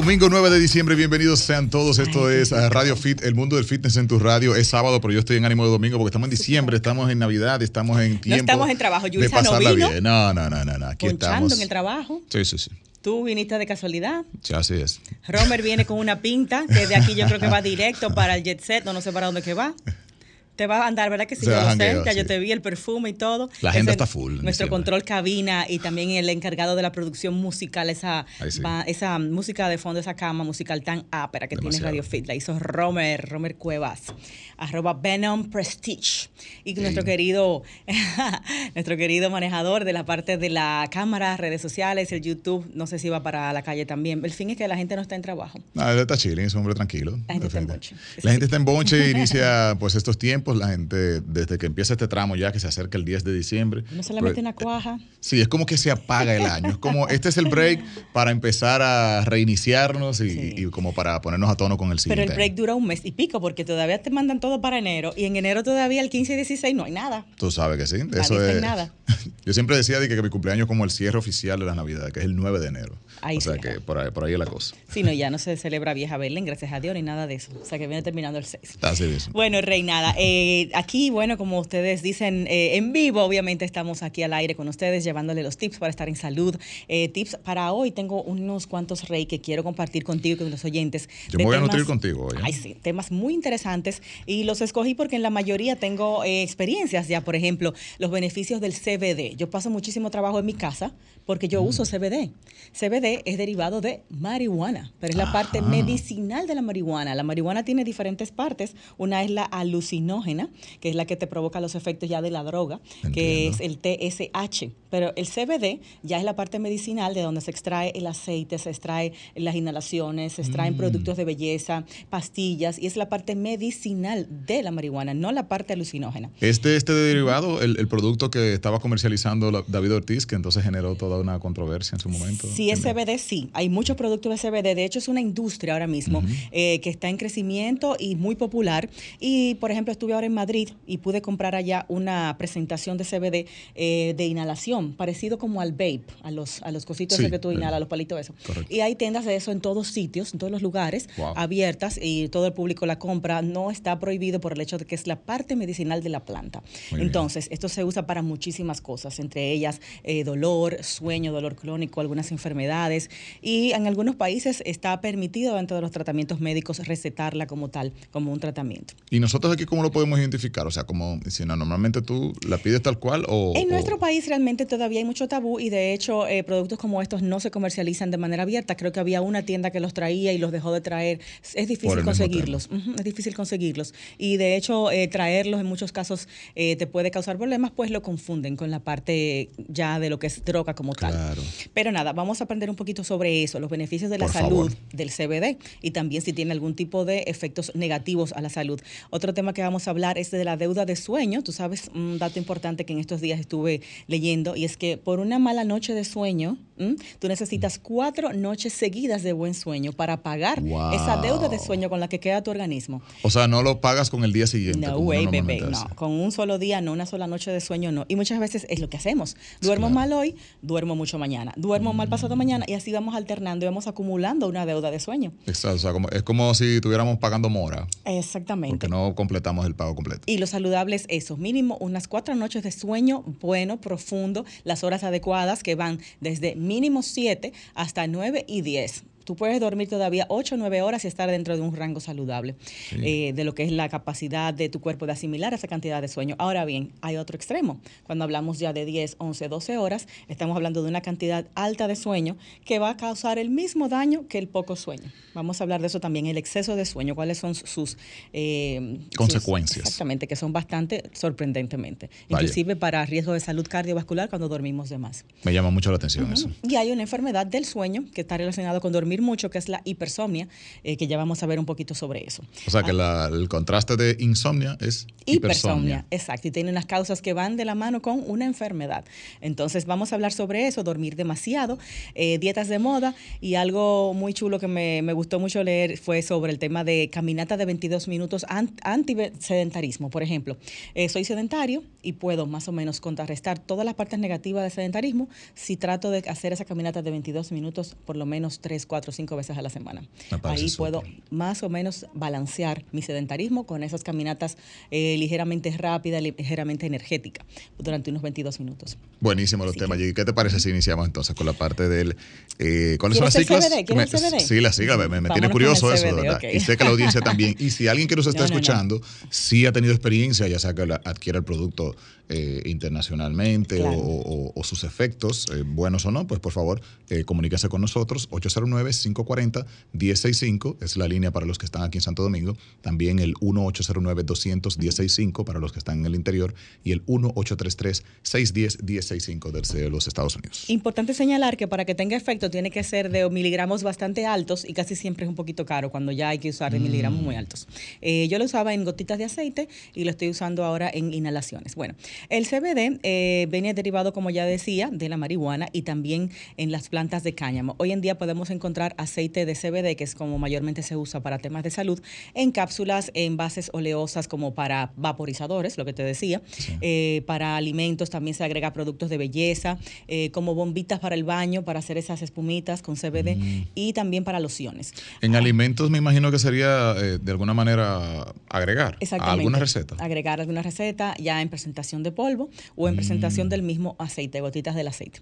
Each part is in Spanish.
Domingo 9 de diciembre, bienvenidos sean todos. Esto es Radio Fit, el mundo del fitness en tu radio. Es sábado, pero yo estoy en ánimo de domingo porque estamos en diciembre, estamos en Navidad, estamos en tiempo. No estamos en trabajo, de Yulisa no pasarla vino. bien. No, no, no, no. Aquí estamos. en el trabajo. Sí, sí, sí. Tú viniste de casualidad. Sí, así es. Romer viene con una pinta que de aquí yo creo que va directo para el jet set, no, no sé para dónde que va. Te va a andar, ¿verdad que sí? Se Yo lo sé, ya yo sí. te vi el perfume y todo. La agenda está full Nuestro control cabina y también el encargado de la producción musical, esa, sí. va- esa música de fondo, esa cama musical tan ápera que tiene Demasiado. Radio Fit. La hizo Romer, Romer Cuevas, arroba Venom Prestige. Y nuestro querido, nuestro querido manejador de la parte de la cámara, redes sociales, el YouTube, no sé si va para la calle también. El fin es que la gente no está en trabajo. No, él está chilling, es un hombre tranquilo. La gente está en bonche. La gente está en bonche, inicia pues estos tiempos, la gente desde que empieza este tramo ya que se acerca el 10 de diciembre. No se le mete pues, una cuaja. Sí, es como que se apaga el año. Es como, este es el break para empezar a reiniciarnos y, Sí. y como para ponernos a tono con el Pero siguiente. el break año. dura un mes y pico porque todavía te mandan todo para enero y en enero todavía el 15 y 16 no hay nada. Tú sabes que sí. Eso es. nada. Yo siempre decía de que, que mi cumpleaños es como el cierre oficial de la Navidad, que es el 9 de enero. Ahí o sea sí. que por ahí, por ahí es la cosa. Si no, ya no se celebra vieja Belén, gracias a Dios, ni nada de eso. O sea que viene terminando el 6. Así mismo. Bueno, Reinada, eh, aquí, bueno, como ustedes dicen, eh, en vivo, obviamente estamos aquí al aire con ustedes, llevándole los tips para estar en salud. Eh, tips para hoy, tengo unos cuantos, Rey, que quiero compartir contigo y con los oyentes. Yo me voy a nutrir contigo hoy. ¿eh? Ay, sí, temas muy interesantes y los escogí porque en la mayoría tengo experiencias ya, por ejemplo, los beneficios del CBD. Yo paso muchísimo trabajo en mi casa porque yo Mm. uso CBD. CBD es derivado de marihuana, pero es la parte medicinal de la marihuana. La marihuana tiene diferentes partes. Una es la alucinógena, que es la que te provoca los efectos ya de la droga, que es el TSH. Pero el CBD ya es la parte medicinal de donde se extrae el aceite, se extrae las inhalaciones, se extraen Mm. productos de belleza, pastillas, y es la parte medicinal de la marihuana, no la parte alucinógena. Este, este derivado, el, el producto que estaba comercializando David Ortiz, que entonces generó toda una controversia en su momento. Sí, es ¿entiendes? CBD, sí. Hay muchos productos de CBD. De hecho, es una industria ahora mismo eh, que está en crecimiento y muy popular. Y, por ejemplo, estuve ahora en Madrid y pude comprar allá una presentación de CBD eh, de inhalación, parecido como al vape, a los, a los cositos Sí, que tú eh, inhalas, los palitos esos. correcto. Y hay tiendas de eso en todos sitios, en todos los lugares, Wow. abiertas y todo el público la compra. No está prohibido por el hecho de que es la parte medicinal de la planta. Muy bien. Entonces, esto se usa para muchísimas cosas, entre ellas eh, dolor, sueño, dolor crónico, algunas enfermedades. Y en algunos países está permitido dentro de los tratamientos médicos recetarla como tal, como un tratamiento. ¿Y nosotros aquí cómo lo podemos identificar? O sea, como si no, normalmente tú la pides tal cual o... En o- nuestro país realmente todavía hay mucho tabú y de hecho eh, productos como estos no se comercializan de manera abierta. Creo que había una tienda que los traía y los dejó de traer. Es difícil conseguirlos. Es difícil conseguirlos. Y de hecho eh, traerlos en muchos casos eh, te puede causar problemas, pues lo confunden con la parte ya de lo que es droga como tal. Claro. Pero nada, vamos a aprender un poquito sobre eso, los beneficios de la Por salud favor. del CBD y también si tiene algún tipo de efectos negativos a la salud. Otro tema que vamos a hablar es de la deuda de sueño. Tú sabes, un dato importante que en estos días estuve leyendo y es que por una mala noche de sueño, ¿m? tú necesitas cuatro noches seguidas de buen sueño para pagar Wow. esa deuda de sueño con la que queda tu organismo. O sea, no lo pagas con el día siguiente. No way, normalmente no. Con un solo día, no una sola noche de sueño, no. Y muchas veces es lo que hacemos. Duermo claro. mal hoy, duermo mucho mañana. Duermo mal pasado mañana y así vamos alternando y vamos acumulando una deuda de sueño. Exacto, o sea, como- es como si estuviéramos pagando mora, Exactamente. porque no completamos el pago completo. Y lo saludable es eso, mínimo unas cuatro noches de sueño bueno, profundo, las horas adecuadas que van desde mínimo siete hasta nueve y diez. Tú puedes dormir todavía 8 o 9 horas y estar dentro de un rango saludable eh, de lo que es la capacidad de tu cuerpo de asimilar esa cantidad de sueño. Ahora bien, hay otro extremo. Cuando hablamos ya de 10, 11, 12 horas, estamos hablando de una cantidad alta de sueño que va a causar el mismo daño que el poco sueño. Vamos a hablar de eso también, el exceso de sueño, cuáles son sus eh, consecuencias. exactamente, que son bastante sorprendentemente, inclusive para riesgo de salud cardiovascular cuando dormimos de más. Me llama mucho la atención eso. Y hay una enfermedad del sueño que está relacionada con dormir mucho, que es la hipersomnia, eh, que ya vamos a ver un poquito sobre eso. O sea que ah. el contraste de insomnia es hipersomnia. Exacto, y tiene unas causas que van de la mano con una enfermedad. Entonces vamos a hablar sobre eso, dormir demasiado, eh, dietas de moda y algo muy chulo que me, me, gustó mucho leer fue sobre el tema de caminata de 22 minutos anti-sedentarismo. Por ejemplo, eh, soy sedentario y puedo más o menos contrarrestar todas las partes negativas de sedentarismo si trato de hacer esa caminata de 22 minutos por lo menos 3, 4, 5 veces a la semana. Ahí puedo más o menos balancear mi sedentarismo con esas caminatas eh, ligeramente rápidas, ligeramente energéticas durante unos 22 minutos. Buenísimo los temas. ¿Y qué te parece si iniciamos entonces con la parte del... Eh, ¿Cuáles son las siglas? CBD? Sí, la sigla, me, tiene curioso eso, ¿verdad? Y sé que la audiencia también. Y si alguien que nos está escuchando sí ha tenido experiencia, ya sea que adquiera el producto eh, internacionalmente o, sus efectos, eh, buenos o no, pues por favor eh, comuníquese con nosotros. 809-540-1065 es la línea para los que están aquí en Santo Domingo. También el 1-809-200-1065 para los que están en el interior y el 1-833-610-1065 de los Estados Unidos. Importante señalar que para que tenga efecto tiene que ser de miligramos bastante altos y casi siempre es un poquito caro cuando ya hay que usar de miligramos muy mm. altos. yo lo usaba en gotitas de aceite y lo estoy usando ahora en inhalaciones. Bueno, el CBD eh, viene derivado, como ya decía, de la marihuana y también en las plantas de cáñamo. Hoy en día podemos encontrar aceite de CBD, que es como mayormente se usa para temas de salud, en cápsulas, en bases oleosas como para vaporizadores, lo que te decía. Eh, para alimentos también se agrega productos de belleza, eh, como bombitas para el baño, para hacer esas espumitas con CBD mm. y también para lociones. En alimentos me imagino que sería de alguna manera agregar alguna receta. Agregar alguna receta ya en presentación de polvo o en presentación mm. del mismo aceite, gotitas del aceite.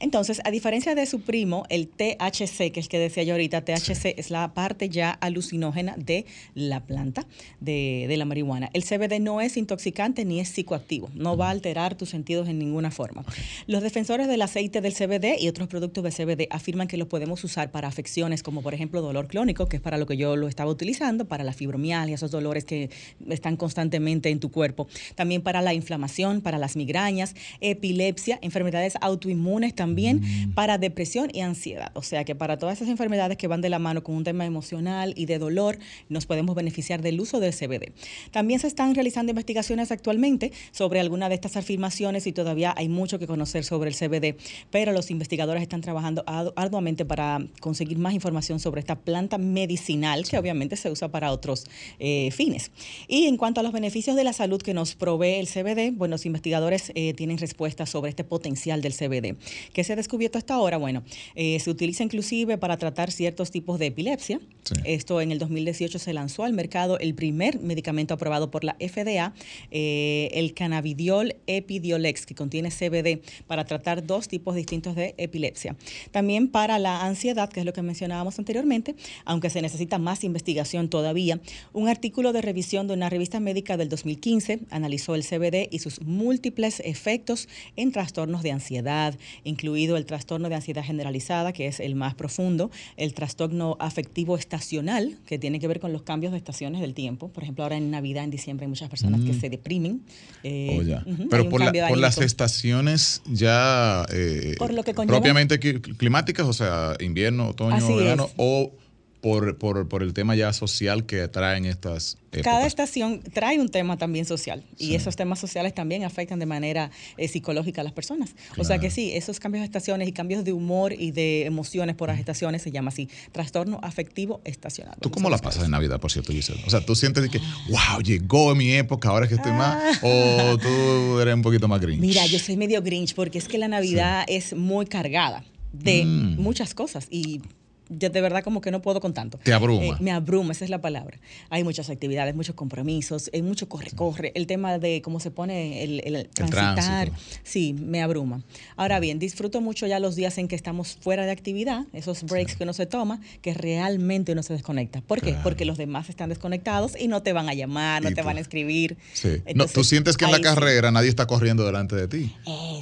Entonces, a diferencia de su primo, el THC, que es el que decía yo ahorita, THC es la parte ya alucinógena de la planta de, la marihuana. El CBD no es intoxicante ni es psicoactivo, no va a alterar tus sentidos en ninguna forma. Los defensores del aceite del CBD y otros productos de CBD afirman que lo podemos usar para afecciones como por ejemplo dolor clónico, que es para lo que yo lo estaba utilizando, para la fibromialgia, esos dolores que están constantemente en tu cuerpo, también para la inflamación para las migrañas, epilepsia, enfermedades autoinmunes también, mm. para depresión y ansiedad. O sea que para todas esas enfermedades que van de la mano con un tema emocional y de dolor, nos podemos beneficiar del uso del CBD. También se están realizando investigaciones actualmente sobre alguna de estas afirmaciones y todavía hay mucho que conocer sobre el CBD, pero los investigadores están trabajando arduamente para conseguir más información sobre esta planta medicinal que obviamente se usa para otros eh, fines. Y en cuanto a los beneficios de la salud que nos provee el CBD, bueno, los investigadores eh, tienen respuestas sobre este potencial del CBD. ¿Qué se ha descubierto hasta ahora? Bueno, eh, se utiliza inclusive para tratar ciertos tipos de epilepsia. Esto en el 2018 se lanzó al mercado el primer medicamento aprobado por la FDA, eh, el cannabidiol epidiolex, que contiene CBD para tratar dos tipos distintos de epilepsia. También para la ansiedad, que es lo que mencionábamos anteriormente, aunque se necesita más investigación todavía, un artículo de revisión de una revista médica del 2015 analizó el CBD y sus múltiples efectos en trastornos de ansiedad, incluido el trastorno de ansiedad generalizada, que es el más profundo, el trastorno afectivo estacional, que tiene que ver con los cambios de estaciones del tiempo. Por ejemplo, ahora en Navidad, en diciembre, hay muchas personas que mm. se deprimen. Eh, oh, Pero por, las estaciones ya eh, propiamente climáticas, o sea, invierno, otoño, verano, o por, por, por, el tema ya social que traen estas Cada estación trae un tema también social y esos temas sociales también afectan de manera eh, psicológica a las personas. O sea que sí, esos cambios de estaciones y cambios de humor y de emociones por las estaciones se llama así, trastorno afectivo estacional. ¿Tú cómo la pasas en Navidad, por cierto, Giselle? O sea, ¿tú sientes que, wow, llegó mi época, ahora es que estoy más? Ah. ¿O tú eres un poquito más grinch? Mira, yo soy medio grinch porque es que la Navidad es muy cargada de mm. muchas cosas y yo de verdad como que no puedo con tanto. Te abruma. Eh, me abruma, esa es la palabra. Hay muchas actividades, muchos compromisos, hay mucho corre-corre. El tema de cómo se pone el, el, transitar, sí, me abruma. Ahora bien, disfruto mucho ya los días en que estamos fuera de actividad, esos breaks que uno se toma, que realmente uno se desconecta. ¿Por qué? Porque los demás están desconectados y no te van a llamar, no te van a escribir. Sí. no, tú sientes que en la carrera nadie está corriendo delante de ti.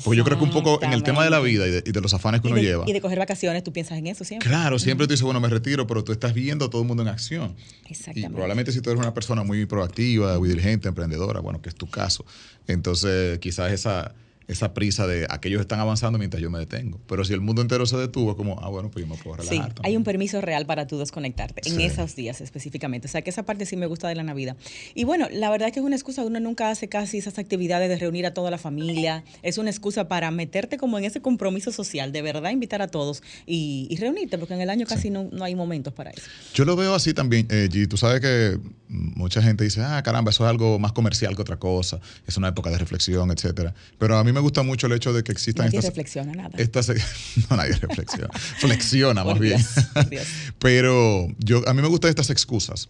Porque yo creo que un poco en el tema de la vida y de, los afanes que uno lleva. Y de coger vacaciones, tú piensas en eso siempre. Claro, siempre tú dices, bueno, me retiro, pero tú estás viendo a todo el mundo en acción. Exactamente. Y probablemente si tú eres una persona muy proactiva, muy dirigente, emprendedora, bueno, que es tu caso, entonces quizás esa esa prisa de aquellos están avanzando mientras yo me detengo. Pero si el mundo entero se detuvo, es como, ah, bueno, pues yo me puedo relajar. Sí, hay un permiso real para tú desconectarte en esos días específicamente. O sea, que esa parte sí me gusta de la Navidad. Y bueno, la verdad es que es una excusa, uno nunca hace casi esas actividades de reunir a toda la familia. Es una excusa para meterte como en ese compromiso social, de verdad invitar a todos y, reunirte, porque en el año casi no, no, hay momentos para eso. Yo lo veo así también, eh, G. Tú sabes que mucha gente dice, ah, caramba, eso es algo más comercial que otra cosa. Es una época de reflexión, etcétera. Pero a mí me gusta mucho el hecho de que existan nadie estas. reflexiona nada. no, nadie reflexiona. Flexiona más bien. Pero yo, a mí me gustan estas excusas.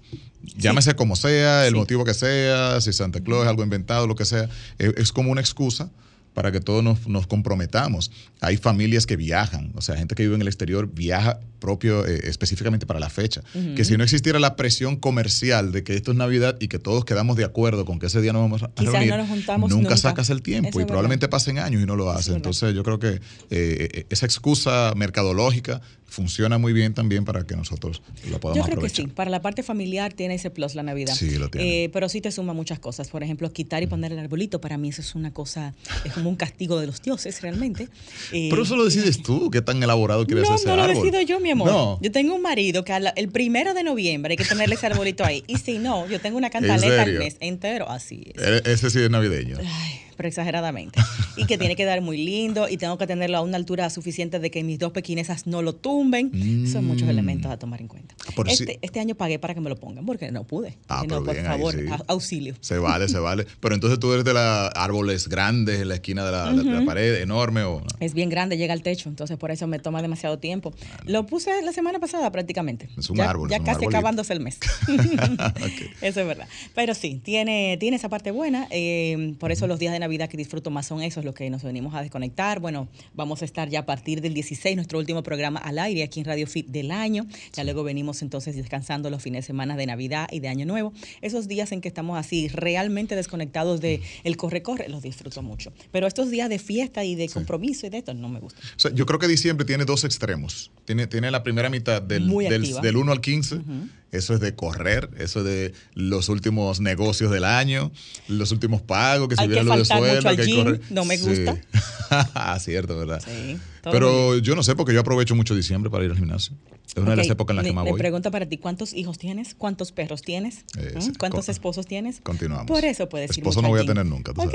Llámese como sea, el motivo que sea, si Santa Claus es algo inventado, lo que sea. es como una excusa para que todos nos, comprometamos. Hay familias que viajan, o sea, gente que vive en el exterior viaja propio eh, específicamente para la fecha. Que si no existiera la presión comercial de que esto es Navidad y que todos quedamos de acuerdo con que ese día nos vamos a reunir, no nos juntamos nunca, sacas el tiempo y probablemente pasen años y no lo haces. Entonces yo creo que eh, eh, esa excusa mercadológica funciona muy bien también para que nosotros lo podamos Yo creo que sí, para la parte familiar tiene ese plus la Navidad. Sí, lo tiene. Eh, pero sí te suma muchas cosas. Por ejemplo, quitar y poner el arbolito, para mí eso es una cosa, es como un castigo de los dioses realmente. Eh, pero eso lo decides tú, qué tan elaborado quieres no, ese no árbol. No, lo decido yo, mi amor. Yo tengo un marido que el primero de noviembre hay que tenerle ese arbolito ahí. Y si no, yo tengo una cantaleta al mes entero, así es. E-, ese sí es navideño. Ay, pero exageradamente. y que tiene que dar muy lindo y tengo que tenerlo a una altura suficiente de que mis dos pequinesas no lo tumben. Son muchos mm. elementos a tomar en cuenta. Ah, este, este, año pagué para que me lo pongan porque no pude. Ah, no, por favor, auxilio. Se vale, se vale. Pero entonces tú eres de los árboles grandes en la esquina de la, pared, enorme o Es bien grande, llega al techo, entonces por eso me toma demasiado tiempo. Lo puse la semana pasada prácticamente. Es un árbol. Ya casi acabándose el mes. Eso es verdad. Pero sí, tiene, tiene esa parte buena. Eh, por eso los días de Navidad que disfruto más son esos, los que nos venimos a desconectar. Bueno, vamos a estar ya a partir del 16, nuestro último programa al aire aquí en Radio Fit del año. Ya luego venimos entonces descansando los fines de semana de Navidad y de Año Nuevo. Esos días en que estamos así realmente desconectados de el corre-corre, los disfruto mucho. Pero estos días de fiesta y de compromiso y de esto no me gustan. yo creo que diciembre tiene dos extremos. Tiene, tiene la primera mitad del, del, 1 al 15 eso es de correr, eso es de los últimos negocios del año, los últimos pagos, que se viene lo de sueldo, que correr. No me gusta. Ah, cierto, ¿verdad? Sí. Pero yo no sé, porque yo aprovecho mucho diciembre para ir al gimnasio. Es una de las épocas en las que más voy. Me pregunta para ti, ¿cuántos hijos tienes? ¿Cuántos perros tienes? ¿Mm? ¿Cuántos esposos tienes? Continuamos. Por eso puedes decir Esposo no voy a tener nunca, tú Ok.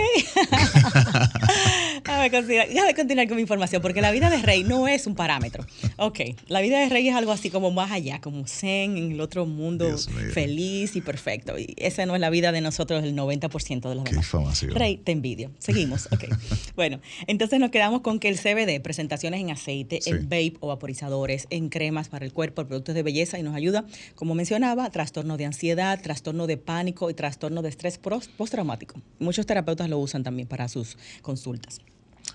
déjame, continuar, continuar con mi información, porque la vida de rey no es un parámetro. Ok, la vida de rey es algo así como más allá, como zen, en el otro mundo, feliz y perfecto. Y esa no es la vida de nosotros, el 90% de los Qué demás. Rey, te envidio. Seguimos, ok. bueno, entonces nos quedamos con que el CBD, en aceite, en vape o vaporizadores, en cremas para el cuerpo, productos de belleza y nos ayuda, como mencionaba, trastorno de ansiedad, trastorno de pánico y trastorno de estrés postraumático. Muchos terapeutas lo usan también para sus consultas.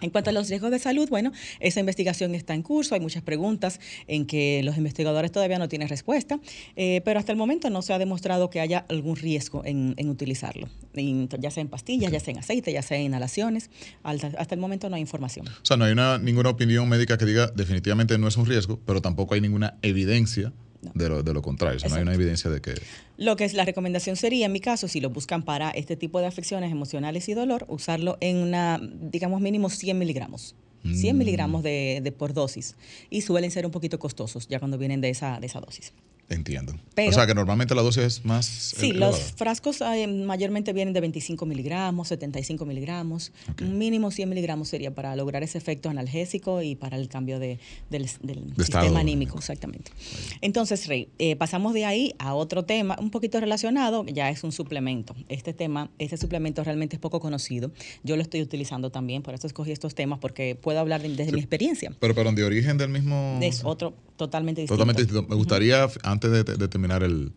En cuanto a los riesgos de salud, bueno, esa investigación está en curso, hay muchas preguntas en que los investigadores todavía no tienen respuesta, eh, pero hasta el momento no se ha demostrado que haya algún riesgo en, utilizarlo, ya sea en pastillas, ya sea en aceite, ya sea en inhalaciones, hasta, el momento no hay información. O sea, no hay una, ninguna opinión médica que diga definitivamente no es un riesgo, pero tampoco hay ninguna evidencia de, lo, de, lo, contrario. no hay una evidencia de que... Lo que es la recomendación sería, en mi caso, si lo buscan para este tipo de afecciones emocionales y dolor, usarlo en una, digamos, mínimo 100 miligramos. 100 mm. miligramos de, de, por dosis. Y suelen ser un poquito costosos ya cuando vienen de esa, de esa dosis. Entiendo. o sea que normalmente la dosis es más. Sí, los frascos eh, mayormente vienen de 25 miligramos, 75 miligramos. Un mínimo 100 miligramos sería para lograr ese efecto analgésico y para el cambio de, del, sistema anímico, exactamente. Entonces, Rey, eh, pasamos de ahí a otro tema un poquito relacionado, ya es un suplemento. Este tema, este suplemento realmente es poco conocido. Yo lo estoy utilizando también, por eso escogí estos temas, porque puedo hablar desde mi experiencia. Pero, pero de origen del mismo. Es otro totalmente distinto. Totalmente distinto. Me gustaría, antes de terminar el,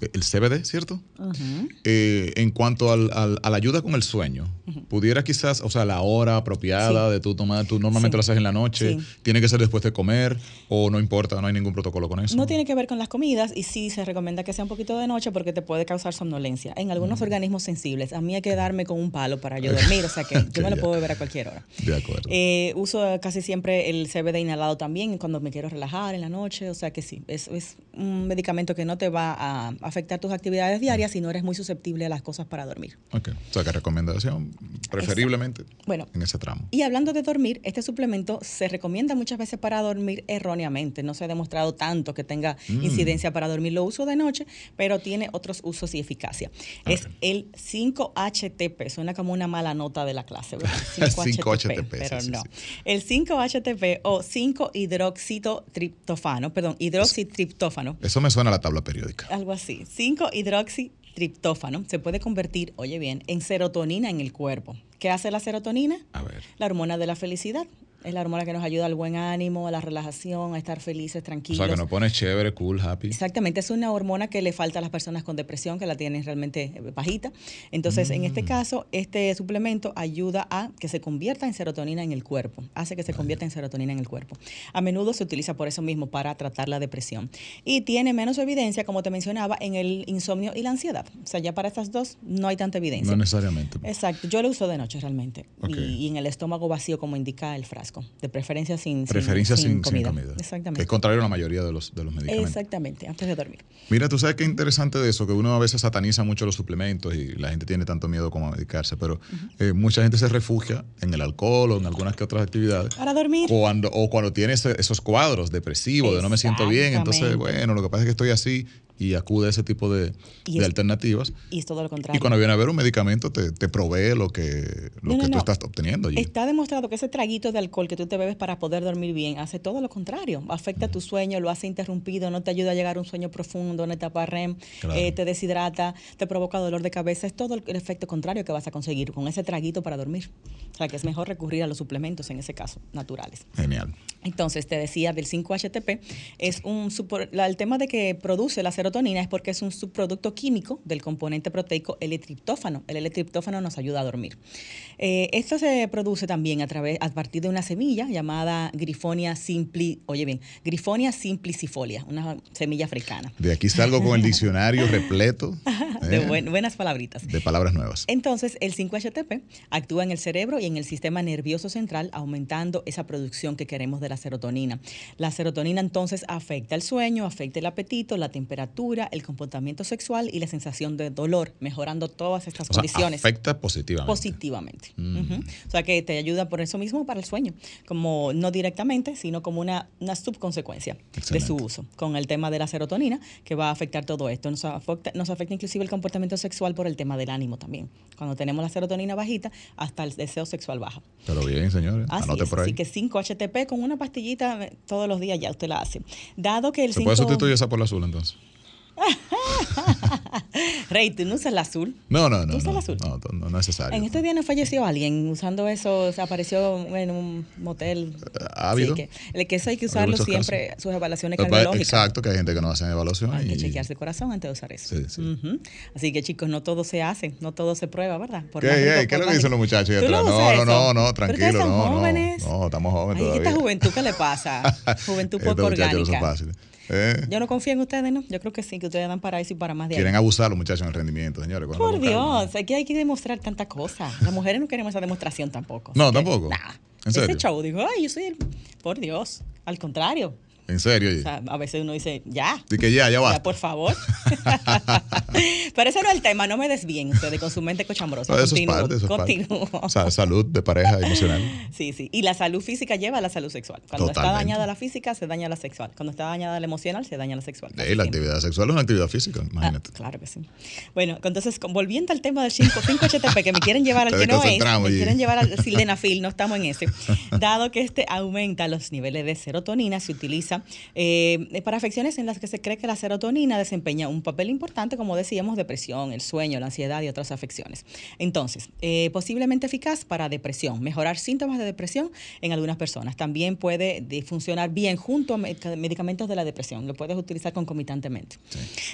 el CBD, ¿cierto? Eh, en cuanto al, a la ayuda con el sueño, pudiera quizás, o sea, la hora apropiada de tu tomar, tú normalmente lo haces en la noche, tiene que ser después de comer o no importa, no hay ningún protocolo con eso. No tiene que ver con las comidas y sí se recomienda que sea un poquito de noche porque te puede causar somnolencia. En algunos organismos sensibles, a mí hay que darme con un palo para yo dormir, o sea que yo me lo puedo beber a cualquier hora. De acuerdo. Eh, uso casi siempre el CBD inhalado también cuando me quiero relajar en la noche, o sea que sí, es, es un medicamento que no te va a afectar tus actividades diarias si no eres muy susceptible a las cosas para dormir. Ok, o sea que recomendación preferiblemente bueno, en ese tramo. Y hablando de dormir, este suplemento se recomienda muchas veces para dormir erróneamente. No se ha demostrado tanto que tenga mm. incidencia para dormir. Lo uso de noche, pero tiene otros usos y eficacia. Es el 5-HTP. Suena como una mala nota de la clase, ¿verdad? 5-HTP, pero no. El 5-HTP o 5-hidroxitriptofano, perdón, hidroxitriptófano. Eso me suena a la tabla periódica. Algo así. 5-hidroxitriptófano se puede convertir, oye bien, en serotonina en el cuerpo. ¿Qué hace la serotonina? A ver. La hormona de la felicidad. Es la hormona que nos ayuda al buen ánimo, a la relajación, a estar felices, tranquilos. O sea, que nos pone chévere, cool, happy. Exactamente, es una hormona que le falta a las personas con depresión, que la tienen realmente eh, bajita. Entonces, en este mm. caso, este suplemento ayuda a que se convierta en serotonina en el cuerpo, hace que se convierta en serotonina en el cuerpo. A menudo se utiliza por eso mismo, para tratar la depresión. Y tiene menos evidencia, como te mencionaba, en el insomnio y la ansiedad. O sea, ya para estas dos no hay tanta evidencia. No necesariamente. Exacto, yo lo uso de noche realmente. y en el estómago vacío, como indica el frasco de preferencia sin, preferencia sin, comida. Exactamente. Que es contrario a la mayoría de los, de los medicamentos. Exactamente, antes de dormir. Mira, tú sabes qué interesante de eso, que uno a veces sataniza mucho los suplementos y la gente tiene tanto miedo como a medicarse, pero eh, mucha gente se refugia en el alcohol o en algunas que otras actividades. Para dormir. Cuando, o cuando tiene esos cuadros depresivos, de no me siento bien, entonces, bueno, lo que pasa es que estoy así y acude a ese tipo de, alternativas. Y es todo lo contrario. Y cuando viene a ver un medicamento, te, te provee lo que, lo que tú estás obteniendo. Está demostrado que ese traguito de alcohol que tú te bebes para poder dormir bien hace todo lo contrario. Afecta tu sueño, lo hace interrumpido, no te ayuda a llegar a un sueño profundo, una etapa REM, eh, te deshidrata, te provoca dolor de cabeza. Es todo el efecto contrario que vas a conseguir con ese traguito para dormir. O sea que es mejor recurrir a los suplementos en ese caso, naturales. Genial. Entonces, te decía del 5-HTP, es un el tema de que produce la serotonina es porque es un subproducto químico del componente proteico L-triptófano. El L-triptófano nos ayuda a dormir. Eh, esto se produce también a, través, a partir de una semilla llamada Grifonia simpli, oye bien, Grifonia simplicifolia, una semilla africana. De aquí salgo con el diccionario repleto. de ¿eh? buenas palabritas. De palabras nuevas. Entonces, el 5-HTP actúa en el cerebro y en el sistema nervioso central, aumentando esa producción que queremos de la serotonina. La serotonina entonces afecta el sueño, afecta el apetito, la temperatura, el comportamiento sexual y la sensación de dolor, mejorando todas estas condiciones. afecta positivamente. Positivamente. Mm. O sea que te ayuda por eso mismo para el sueño, como no directamente, sino como una, una subconsecuencia de su uso, con el tema de la serotonina, que va a afectar todo esto. Nos afecta, nos afecta inclusive el comportamiento sexual por el tema del ánimo también. Cuando tenemos la serotonina bajita, hasta el deseo sexual baja. Pero bien, señores. Así, por ahí. así que 5 HTP con una pastillita eh, todos los días ya usted la hace. Dado que el ¿Se puede sustituir esa por la azul entonces? Rey, ¿tú no usas el azul? No, no, no. ¿Tú usas el azul? No, no, no, necesario. En estos días no falleció alguien usando eso, se apareció en un motel. ¿Ha habido? que, el que eso hay que usarlo siempre, sus evaluaciones cardiológicas. Exacto, que hay gente que no hace evaluaciones. Hay que chequearse el corazón antes de usar eso. Sí, sí. Así que chicos, no todo se hace, no todo se prueba, ¿verdad? Por ¿Qué, ¿Qué es lo que dicen los muchachos ahí atrás? No, no, no, no, tranquilo. No, jóvenes? no, estamos jóvenes Ay, ¿Esta juventud qué le pasa? juventud poco orgánica. ¿Eh? Yo no confío en ustedes, ¿no? Yo creo que sí, que ustedes dan para eso y para más de Quieren abusar los muchachos en el rendimiento, señores. Por Dios, aquí hay que demostrar tanta cosa. Las mujeres no queremos esa demostración tampoco. No, tampoco. Nah. ¿En serio? Ese show dijo, ay, yo soy el... Por Dios, al contrario. ¿En serio? O sea, a veces uno dice, ya. Y que ya, ya va. Ya, por favor. Pero ese no es el tema, no me desvíen ustedes con su mente cochambrosa. eso es parte, eso es O sea, salud de pareja emocional. Sí, sí. Y la salud física lleva a la salud sexual. Cuando está dañada la física, se daña la sexual. Cuando está dañada la emocional, se daña la sexual. Sí, la actividad sexual es una actividad física, ah, imagínate. claro que sí. Bueno, entonces, volviendo al tema del 5-HTP, que me quieren llevar al que no es, me quieren llevar al sildenafil, no estamos en ese. Dado que este aumenta los niveles de serotonina, se utiliza eh, para afecciones en las que se cree que la serotonina desempeña un papel importante, como decíamos, depresión, el sueño, la ansiedad y otras afecciones. Entonces, eh, posiblemente eficaz para depresión, mejorar síntomas de depresión en algunas personas. También puede funcionar bien junto a medicamentos de la depresión, lo puedes utilizar concomitantemente.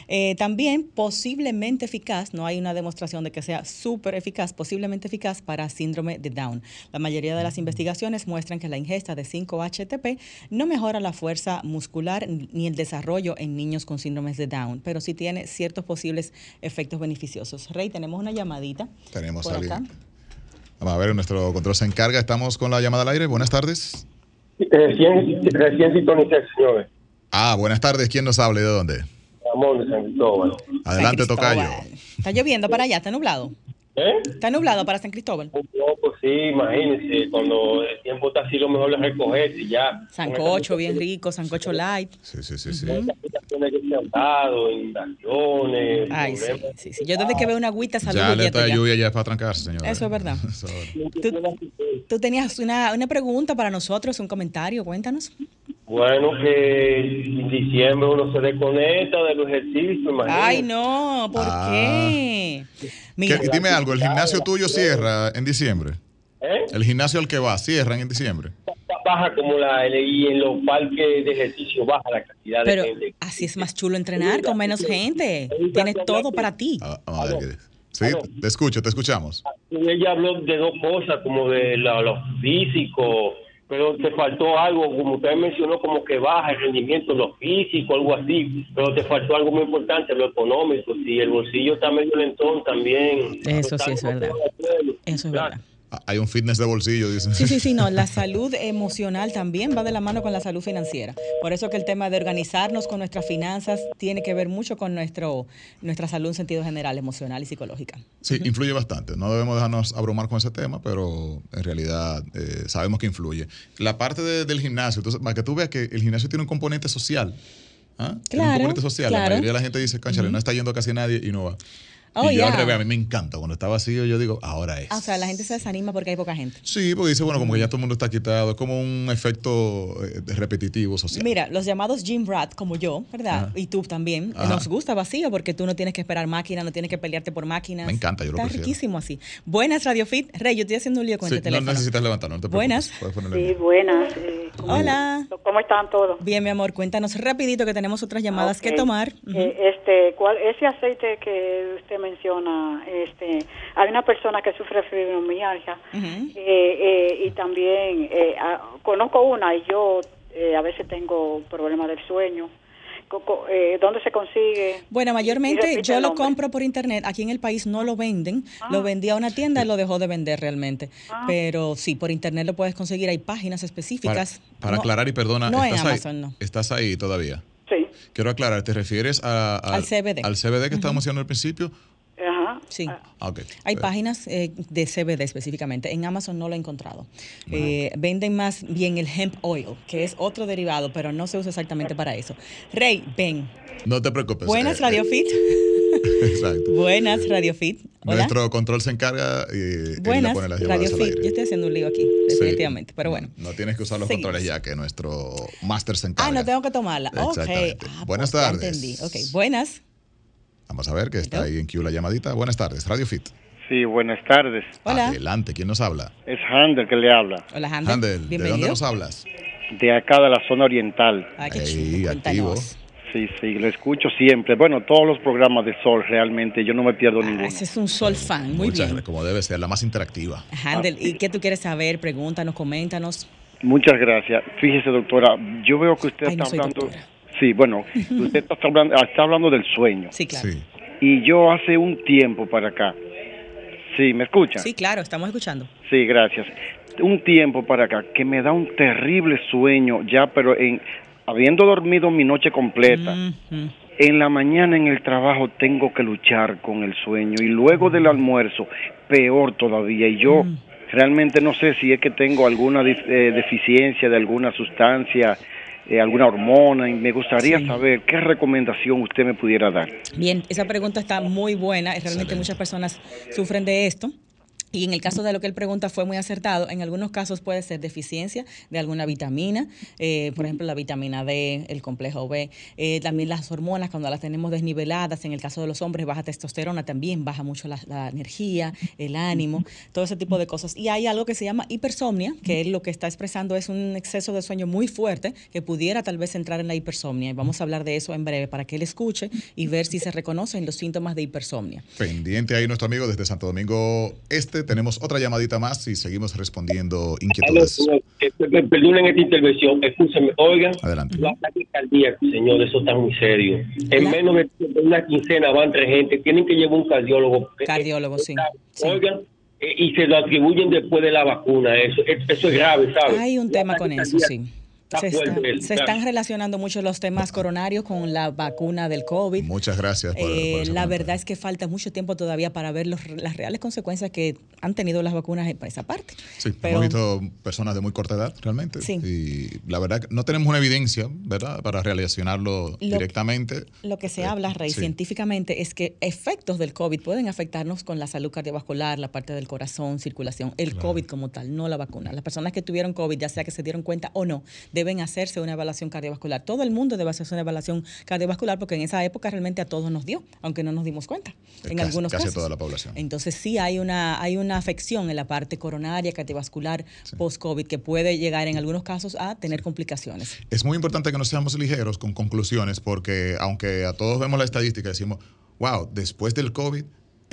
Eh, también posiblemente eficaz, no hay una demostración de que sea súper eficaz, posiblemente eficaz para síndrome de Down. La mayoría de las investigaciones muestran que la ingesta de 5-HTP no mejora la fuerza muscular ni el desarrollo en niños con síndromes de Down, pero sí tiene ciertos posibles efectos beneficiosos. Rey, tenemos una llamadita. Tenemos alguien. Vamos a ver, nuestro control se encarga. Estamos con la llamada al aire. Buenas tardes. Recién, recién señores. Ah, buenas tardes. ¿Quién nos habla y de dónde? Ramón de San Cristóbal. Adelante, Tocayo. Está lloviendo para allá, está nublado. ¿Eh? ¿Está nublado para San Cristóbal? Un poco, sí, imagínense. Cuando el tiempo está así, lo mejor es recoger y ya. Sancocho, bien rico, sancocho light. Sí, sí, sí. sí. inundaciones, Ay, sí, sí, sí. Yo desde que veo una agüita salgo Ya le está lluvia ya es para trancarse, señor. Eso es verdad. ¿Tú, tú, tenías una, una pregunta para nosotros, un comentario, cuéntanos. Bueno, que en diciembre uno se desconecta de los ejercicios, imagínate. Ay, no, ¿por ah. qué? dime algo, ¿el gimnasio tuyo cierra en diciembre? ¿Eh? ¿El gimnasio al que va cierra en diciembre? Baja como la y en los parques de ejercicio baja la cantidad de gente. Así es más chulo entrenar con menos gente. Tienes todo para ti. Ah, a ver, sí, te escucho, te escuchamos. Ella habló de dos cosas, como de lo físico pero te faltó algo, como usted mencionó, como que baja el rendimiento, lo físico, algo así, pero te faltó algo muy importante, lo económico, si el bolsillo está medio lentón también. Eso sí es verdad. Eso es verdad. Hay un fitness de bolsillo, dicen. Sí, sí, sí, no. La salud emocional también va de la mano con la salud financiera. Por eso que el tema de organizarnos con nuestras finanzas tiene que ver mucho con nuestro, nuestra salud en sentido general, emocional y psicológica. Sí, influye bastante. No debemos dejarnos abrumar con ese tema, pero en realidad eh, sabemos que influye. La parte del gimnasio, entonces, para que tú veas que el gimnasio tiene un componente social. ¿ah? Tiene un componente social. La mayoría de la gente dice, canchale, no está yendo casi nadie y no va. Oh, y yo al revés, a mí me encanta. Cuando está vacío, yo digo, ahora es. o sea, la gente se desanima porque hay poca gente. Sí, porque dice, bueno, como que ya todo el mundo está quitado. Es como un efecto eh, repetitivo social. Mira, los llamados gym rat, como yo, ¿verdad? Y tú también, nos gusta vacío porque tú no tienes que esperar máquina, no tienes que pelearte por máquinas. Me encanta, yo lo Está riquísimo así. Buenas, Radio Fit. Rey, yo estoy haciendo un lío con sí, este teléfono. No necesitas levantar, no te Buenas. Sí, buenas. Eh, Hola. ¿Cómo están todos? Bien, mi amor. Cuéntanos rapidito que tenemos otras llamadas que tomar. Eh, este, ¿cuál, ese aceite que usted menciona este, hay una persona que sufre fibromialgia eh, eh, y también eh, conozco una y yo a veces tengo problemas del sueño. ¿Dónde se consigue? Bueno, mayormente yo lo compro por internet. Aquí en el país no lo venden. Lo ah. vendí a una tienda y lo dejó de vender realmente. Ah. Pero sí, por internet lo puedes conseguir. Hay páginas específicas. Para, aclarar y perdona, no ¿estás, en Amazon, ahí, no. ¿estás ahí todavía? Sí. Quiero aclarar, ¿te refieres al CBD? Al CBD que estábamos haciendo al principio Sí. Ah, Hay páginas eh, de CBD específicamente. En Amazon no lo he encontrado. Eh, venden más bien el hemp oil, que es otro derivado, pero no se usa exactamente para eso. Rey, ven. No te preocupes. Buenas, eh, Radio Fit. Exacto. Buenas, Radio Fit. Nuestro control se encarga y Buenas, Radio Fit. Yo estoy haciendo un lío aquí, definitivamente, pero bueno. No, tienes que usar los controles ya, que nuestro máster se encarga. Ah, no tengo que tomarla. Ok. Ah, Buenas pues tardes. entendí. Ok, buenas. Vamos a ver que está ahí en Q la llamadita. Buenas tardes, Radio Fit. Sí, buenas tardes. Hola. Adelante, ¿quién nos habla? Es Handel que le habla. Hola, Handel. ¿de dónde nos hablas? De acá, de la zona oriental. Ah, qué activo. Sí, sí, lo escucho siempre. Bueno, todos los programas de Sol, realmente, yo no me pierdo ah, ninguno. Ese es un Sol fan, muy Muchas, bien. Como debe ser, la más interactiva. Handel, ¿y qué tú quieres saber? Pregúntanos, coméntanos. Muchas gracias. Fíjese, doctora, yo veo que usted está hablando... Sí, bueno, usted está hablando, está hablando del sueño. Sí, claro. Sí. Y yo hace un tiempo para acá, sí, ¿me escucha? Sí, claro, estamos escuchando. Sí, gracias. Un tiempo para acá que me da un terrible sueño ya, pero en habiendo dormido mi noche completa, en la mañana en el trabajo tengo que luchar con el sueño y luego del almuerzo peor todavía y yo mm. realmente no sé si es que tengo alguna eh, deficiencia de alguna sustancia eh, alguna hormona y me gustaría saber qué recomendación usted me pudiera dar. Bien, esa pregunta está muy buena. Realmente muchas personas sufren de esto. Y en el caso de lo que él pregunta fue muy acertado. En algunos casos puede ser deficiencia de alguna vitamina, eh, por ejemplo la vitamina D, el complejo B, eh, también las hormonas cuando las tenemos desniveladas. En el caso de los hombres baja testosterona también baja mucho la, energía, el ánimo, todo ese tipo de cosas. Y hay algo que se llama hipersomnia, que es lo que está expresando es un exceso de sueño muy fuerte que pudiera tal vez entrar en la hipersomnia. Y vamos a hablar de eso en breve para que él escuche y ver si se reconocen los síntomas de hipersomnia. Pendiente ahí nuestro amigo desde Santo Domingo Este tenemos otra llamadita más y seguimos respondiendo inquietudes. Perdonen esta intervención, escúcheme, oigan, Adelante. los ataques cardíacos, señor, eso está muy serio. En menos de una quincena van tres gente, tienen que llevar un cardiólogo. Cardiólogo, sí. Oigan, eh, y se lo atribuyen después de la vacuna, eso, eso es grave, ¿sabes? Hay un tema con eso, sí. Se, están relacionando mucho los temas coronarios con la vacuna del COVID. Muchas gracias. Eh, la verdad es que falta mucho tiempo todavía para ver las reales consecuencias que han tenido las vacunas para esa parte. Sí, hemos visto personas de muy corta edad realmente. Sí. Y la verdad no tenemos una evidencia, ¿verdad?, para relacionarlo directamente. Lo que se eh, habla, Rey, científicamente es que efectos del COVID pueden afectarnos con la salud cardiovascular, la parte del corazón, circulación, el COVID como tal, no la vacuna. Las personas que tuvieron COVID, ya sea que se dieron cuenta o no, deben hacerse una evaluación cardiovascular. Todo el mundo debe hacerse una evaluación cardiovascular porque en esa época realmente a todos nos dio, aunque no nos dimos cuenta. En algunos casi casos. toda la población. Entonces sí hay una, hay una afección en la parte coronaria, cardiovascular, post-COVID, que puede llegar en algunos casos a tener complicaciones. Es muy importante que no seamos ligeros con conclusiones porque aunque a todos vemos la estadística y decimos, wow, después del COVID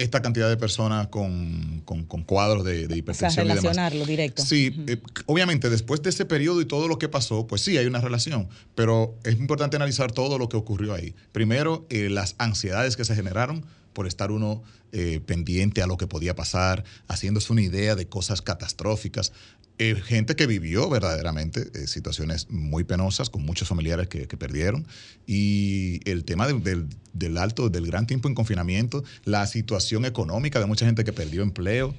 esta cantidad de personas con, cuadros de, hipertensión. O relacionarlo directo. Sí, eh, obviamente después de ese periodo y todo lo que pasó, pues sí hay una relación, pero es importante analizar todo lo que ocurrió ahí. Primero, eh, las ansiedades que se generaron por estar uno eh, pendiente a lo que podía pasar, haciéndose una idea de cosas catastróficas. Eh, gente que vivió verdaderamente eh, situaciones muy penosas con muchos familiares que, perdieron y el tema del, alto, del gran tiempo en confinamiento, la situación económica de mucha gente que perdió empleo.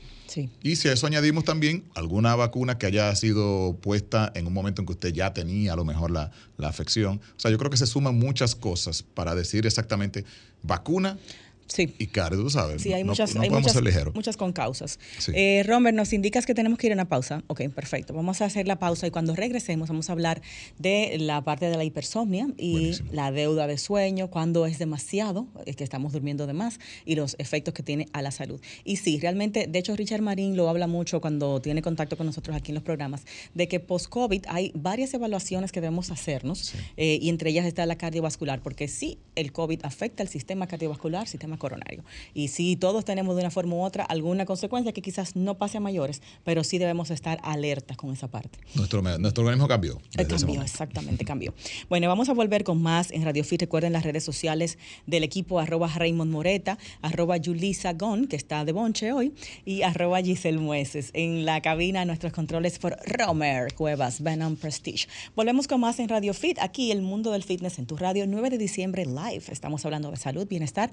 Y si a eso añadimos también alguna vacuna que haya sido puesta en un momento en que usted ya tenía a lo mejor la, la afección. O sea, yo creo que se suman muchas cosas para decir exactamente vacuna Sí. Y caro, tú sabes. Sí, hay muchas, hay muchas, muchas con causas. Eh, Robert, nos indicas que tenemos que ir a una pausa. Ok, perfecto. Vamos a hacer la pausa y cuando regresemos vamos a hablar de la parte de la hipersomnia y la deuda de sueño, cuando es demasiado, es que estamos durmiendo de más y los efectos que tiene a la salud. Y sí, realmente, de hecho, Richard Marín lo habla mucho cuando tiene contacto con nosotros aquí en los programas, de que post-COVID hay varias evaluaciones que debemos hacernos eh, y entre ellas está la cardiovascular, porque sí, el COVID afecta el sistema cardiovascular, sistema coronario. Y sí, todos tenemos de una forma u otra alguna consecuencia que quizás no pase a mayores, pero sí debemos estar alertas con esa parte. Nuestro, nuestro organismo cambió. Eh, cambió, exactamente, cambió. Bueno, vamos a volver con más en Radio Fit. Recuerden las redes sociales del equipo arroba Raymond Moreta, arroba Julisa Gon, que está de bonche hoy, y arroba Giselle Mueces. En la cabina, nuestros controles por Romer Cuevas, Venom Prestige. Volvemos con más en Radio Fit, aquí el mundo del fitness en tu radio, 9 de diciembre live. Estamos hablando de salud, bienestar,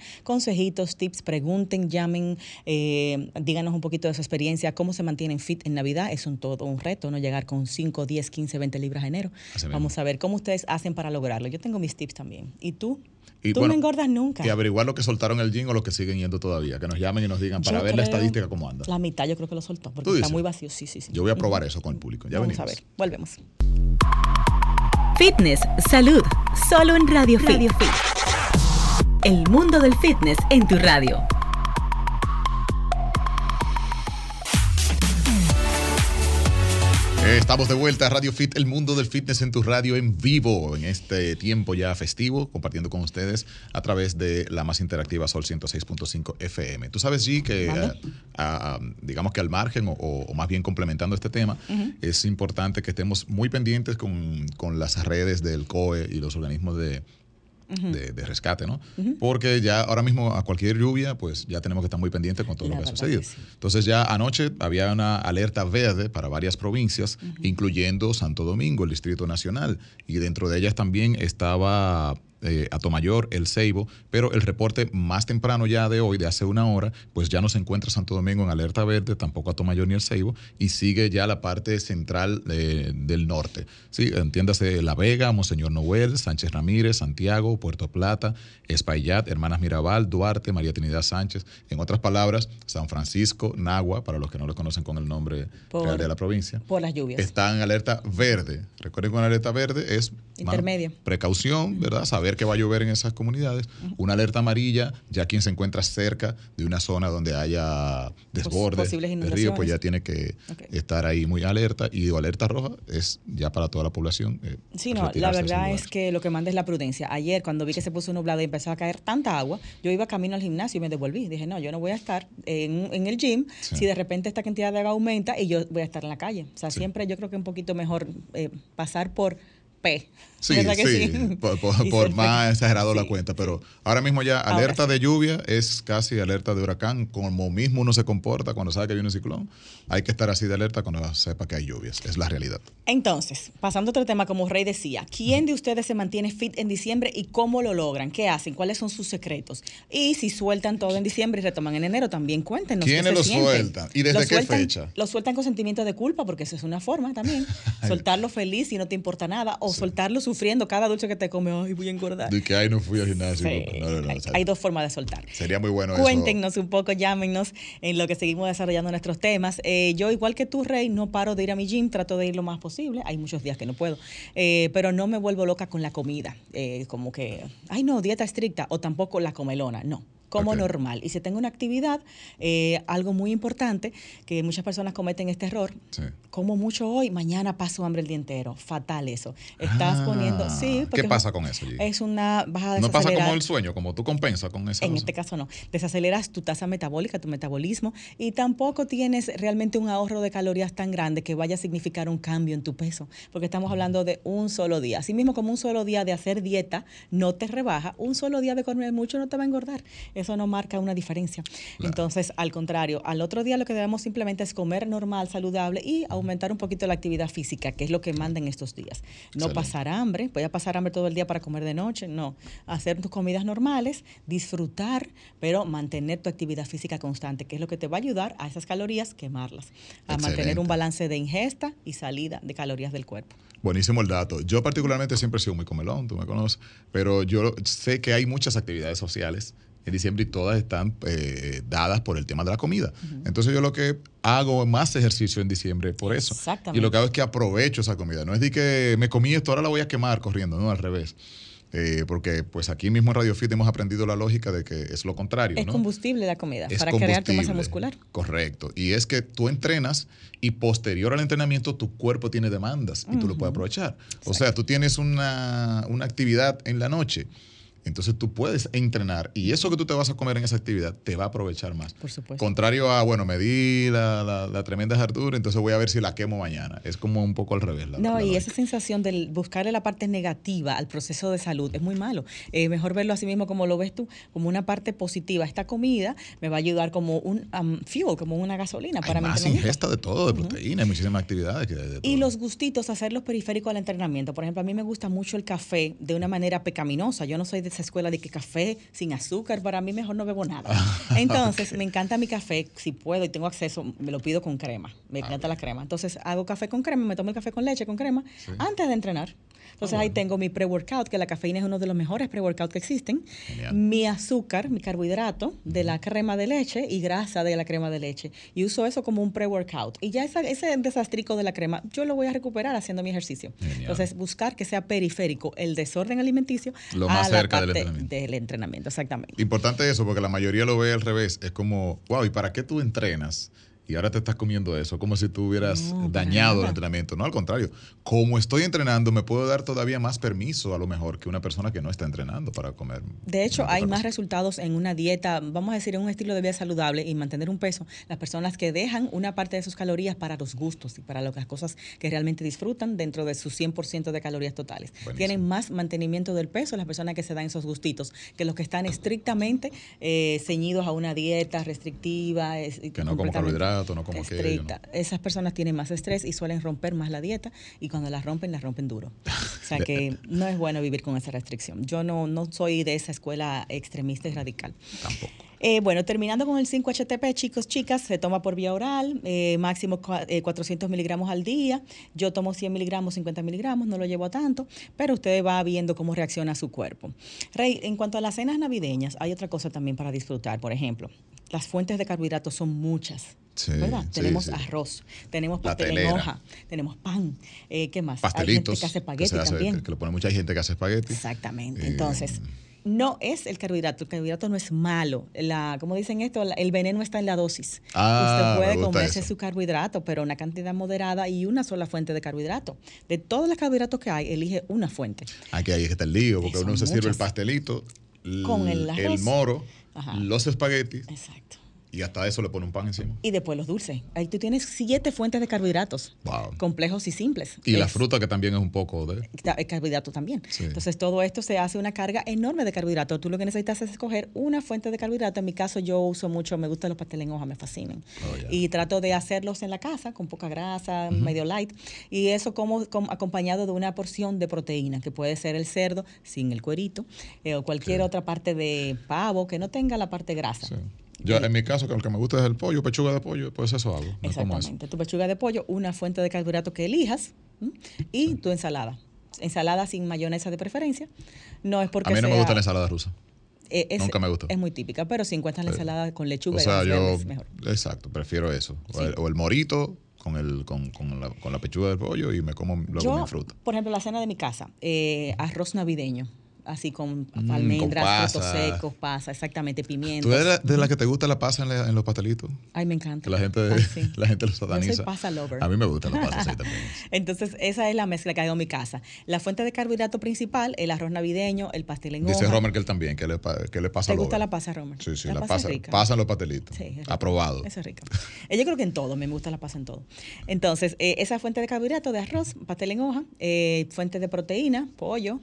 consejería tips, pregunten, llamen, eh, díganos un poquito de su experiencia, cómo se mantienen fit en Navidad. Es un todo un reto, ¿no? Llegar con 5, 10, 15, 20 libras de enero. Vamos a ver cómo ustedes hacen para lograrlo. Yo tengo mis tips también. ¿Y tú? tú no engordas nunca. Y averiguar lo que soltaron el gym o lo que siguen yendo todavía. Que nos llamen y nos digan para ver la estadística cómo anda. La mitad yo creo que lo soltó porque está muy vacío. Sí, sí, sí. Yo voy a probar eso con el público. Ya Vamos a ver. Volvemos. Fitness, salud, solo en Radio, Radio Fit. El mundo del fitness en tu radio. Estamos de vuelta a Radio Fit, el mundo del fitness en tu radio en vivo, en este tiempo ya festivo, compartiendo con ustedes a través de la más interactiva Sol 106.5 FM. Tú sabes, G, que digamos que al margen o, más bien complementando este tema, es importante que estemos muy pendientes con, con las redes del COE y los organismos de, de, rescate, ¿no? Porque ya ahora mismo a cualquier lluvia, pues ya tenemos que estar muy pendientes con todo lo que ha sucedido. Entonces ya anoche había una alerta verde para varias provincias, incluyendo Santo Domingo, el Distrito Nacional, y dentro de ellas también estaba eh, Atomayor, El Ceibo, pero el reporte más temprano ya de hoy, de hace una hora, pues ya no se encuentra Santo Domingo en alerta verde, tampoco Atomayor ni El Ceibo, y sigue ya la parte central eh, del norte. Sí, entiéndase La Vega, Monseñor Noel, Sánchez Ramírez, Santiago, Puerto Plata, Espaillat, Hermanas Mirabal, Duarte, María Trinidad Sánchez. En otras palabras, San Francisco, Nagua, para los que no lo conocen con el nombre real de la provincia. Por las lluvias. Están en alerta verde. Recuerden que una alerta verde es intermedia. Precaución, ¿verdad? Saber que va a llover en esas comunidades. Una alerta amarilla, ya quien se encuentra cerca de una zona donde haya desbordes de río, pues ya tiene que estar ahí muy alerta. Y digo, alerta roja es ya para toda la población. Eh, sí, no, la verdad es que lo que manda es la prudencia. Ayer, cuando vi que se puso nublado y empezó a caer tanta agua, yo iba camino al gimnasio y me devolví. Dije, no, yo no voy a estar en, el gym si de repente esta cantidad de agua aumenta y yo voy a estar en la calle. O sea, siempre yo creo que es un poquito mejor eh, pasar por P. Sí, sí, por, más exagerado la cuenta, pero ahora mismo ya alerta de lluvia es casi alerta de huracán, como mismo uno se comporta cuando sabe que viene un ciclón, hay que estar así de alerta cuando sepa que hay lluvias, es la realidad. Entonces, pasando a otro tema, como Rey decía, ¿quién de ustedes se mantiene fit en diciembre y cómo lo logran? ¿Qué hacen? ¿Cuáles son sus secretos? Y si sueltan todo en diciembre y retoman en enero, también cuéntenos. ¿Quiénes lo sueltan? ¿Y desde qué fecha? Lo sueltan con sentimiento de culpa, porque eso es una forma también. Soltarlo feliz y no te importa nada, o soltarlo sufriendo cada dulce que te come, ay, voy a engordar. De que ay, no fui al gimnasio. hay, dos formas de soltar. Sería muy bueno Cuéntenos un poco, llámenos en lo que seguimos desarrollando nuestros temas. Eh, yo, igual que tú, Rey, no paro de ir a mi gym, trato de ir lo más posible. Hay muchos días que no puedo, eh, pero no me vuelvo loca con la comida. Eh, como que, ay, no, dieta estricta o tampoco la comelona. No como normal. Y si tengo una actividad, eh, algo muy importante, que muchas personas cometen este error, como mucho hoy, mañana paso hambre el día entero. Fatal eso. Estás ah, poniendo... Sí, ¿Qué pasa con eso? Es una baja No pasa como el sueño, como tú compensas con eso. En este caso no. Desaceleras tu tasa metabólica, tu metabolismo, y tampoco tienes realmente un ahorro de calorías tan grande que vaya a significar un cambio en tu peso, porque estamos hablando de un solo día. Así mismo como un solo día de hacer dieta no te rebaja, un solo día de comer mucho no te va a engordar eso no marca una diferencia. Entonces, al contrario, al otro día lo que debemos simplemente es comer normal, saludable y aumentar un poquito la actividad física, que es lo que manda en estos días. No pasar hambre, voy a pasar hambre todo el día para comer de noche, no. Hacer tus comidas normales, disfrutar, pero mantener tu actividad física constante, que es lo que te va a ayudar a esas calorías quemarlas, a mantener un balance de ingesta y salida de calorías del cuerpo. Buenísimo el dato. Yo particularmente siempre he sido muy comelón, tú me conoces, pero yo sé que hay muchas actividades sociales en diciembre y todas están eh, dadas por el tema de la comida. Entonces yo lo que hago más ejercicio en diciembre por eso. Y lo que hago es que aprovecho esa comida. No es de que me comí esto, ahora la voy a quemar corriendo, no, al revés. Eh, porque pues aquí mismo en Radio Fit hemos aprendido la lógica de que es lo contrario. Es combustible la comida para crear tu masa muscular. Correcto. Y es que tú entrenas y posterior al entrenamiento tu cuerpo tiene demandas y tú lo puedes aprovechar. O sea, tú tienes una, una actividad en la noche entonces tú puedes entrenar y eso que tú te vas a comer en esa actividad te va a aprovechar más. Por supuesto. Contrario a, bueno, me di la, la, tremenda hartura, entonces voy a ver si la quemo mañana. Es como un poco al revés. no, y esa sensación de buscarle la parte negativa al proceso de salud es muy malo. Eh, mejor verlo así mismo como lo ves tú, como una parte positiva. Esta comida me va a ayudar como un um, fuel, como una gasolina para mi más ingesta de todo, de proteína, muchísimas actividades. y los gustitos, hacerlos periféricos al entrenamiento. Por ejemplo, a mí me gusta mucho el café de una manera pecaminosa. Yo no soy de esa escuela de que café sin azúcar, para mí mejor no bebo nada. Entonces, me encanta mi café, si puedo y tengo acceso, me lo pido con crema. Me encanta la crema. Entonces, hago café con crema, me tomo el café con leche, con crema, antes de entrenar. Entonces ahí tengo mi pre-workout, que la cafeína es uno de los mejores pre-workout que existen. Mi azúcar, mi carbohidrato de la crema de leche y grasa de la crema de leche. Y uso eso como un pre-workout. Y ya ese desastrico de la crema, yo lo voy a recuperar haciendo mi ejercicio. Entonces buscar que sea periférico el desorden alimenticio lo más cerca del, entrenamiento. del entrenamiento. Exactamente. Importante eso, porque la mayoría lo ve al revés. Es como, wow, ¿y para qué tú entrenas? Y ahora te estás comiendo eso, como si tú hubieras dañado el entrenamiento. No, al contrario, como estoy entrenando, me puedo dar todavía más permiso a lo mejor que una persona que no está entrenando para comer. De hecho, hay más resultados en una dieta, vamos a decir, en un estilo de vida saludable y mantener un peso, las personas que dejan una parte de sus calorías para los gustos y para las cosas que realmente disfrutan dentro de sus 100% de calorías totales. Tienen más mantenimiento del peso las personas que se dan esos gustitos que los que están estrictamente eh, ceñidos a una dieta restrictiva. que no como carbohidratos no como estricta. Esas personas tienen más estrés y suelen romper más la dieta y cuando la rompen, la rompen duro. O sea que no es bueno vivir con esa restricción. Yo no, no soy de esa escuela extremista y radical. Tampoco. Eh, bueno, terminando con el 5-HTP, chicos, chicas, se toma por vía oral, eh, máximo 400 eh, miligramos al día. Yo tomo 100 miligramos, 50 miligramos, no lo llevo a tanto, pero usted va viendo cómo reacciona su cuerpo. Rey, en cuanto a las cenas navideñas, hay otra cosa también para disfrutar. Por ejemplo, las fuentes de carbohidratos son muchas tenemos arroz, tenemos pastel en hoja, tenemos pan, eh, ¿qué más? Pastelitos. Hay gente que hace espagueti también. Que lo pone mucha gente que hace espagueti. Exactamente. Eh, Entonces, no es el carbohidrato, el carbohidrato no es malo. La, como dicen esto, el veneno está en la dosis. Ah, Usted puede comerse su carbohidrato, pero una cantidad moderada y una sola fuente de carbohidrato. De todos los carbohidratos que hay, elige una fuente. Aquí ahí está el lío, porque uno se sirve el pastelito, con el, el moro, los espaguetis. Exacto y hasta eso le pone un pan encima. Y después los dulces. Ahí tú tienes siete fuentes de carbohidratos. Complejos y simples. Y la fruta que también es un poco de... carbohidrato también. Entonces todo esto se hace una carga enorme de carbohidratos. Tú lo que necesitas es escoger una fuente de carbohidrato. En mi caso yo uso mucho, me gustan los pasteles en hoja, me fascinan. Oh, y trato de hacerlos en la casa con poca grasa, medio light. Y eso como, acompañado de una porción de proteína, que puede ser el cerdo sin el cuerito eh, o cualquier otra parte de pavo que no tenga la parte grasa. Yo, en mi caso, que lo que me gusta es el pollo, pechuga de pollo, pues eso hago. Exactamente. Tu pechuga de pollo, una fuente de carbohidrato que elijas y tu ensalada. Ensalada sin mayonesa de preferencia. No es porque. A mí no me gusta la ensalada rusa. Eh, Nunca me gusta. Es muy típica, pero si encuentras la ensalada con lechuga o sea, yo, mejor. Exacto, prefiero eso. O, el, morito con, el, con, con, la, con, la, pechuga de pollo y me como luego mi fruta. Por ejemplo, la cena de mi casa, eh, arroz navideño así con mm, almendras, frutos secos, pasa, exactamente, pimientos. ¿Tú eres de la que te gusta la pasa en, los pastelitos? Ay, me encanta. La gente, la gente lo sataniza. Yo soy pasa lover. A mí me gusta la pasa, sí, también. Entonces, esa es la mezcla que hago en mi casa. La fuente de carbohidrato principal, el arroz navideño, el pastel en Dice Romer que él también, que le, que le pasa ¿Te gusta la pasa, Romer? Sí, sí, la, pasa, rica. pasan los pastelitos. Sí, Aprobado. Eso es rico. Eh, yo creo que en todo, me gusta la pasa en todo. Entonces, eh, esa fuente de carbohidrato de arroz, pastel en hoja, eh, fuente de proteína, pollo,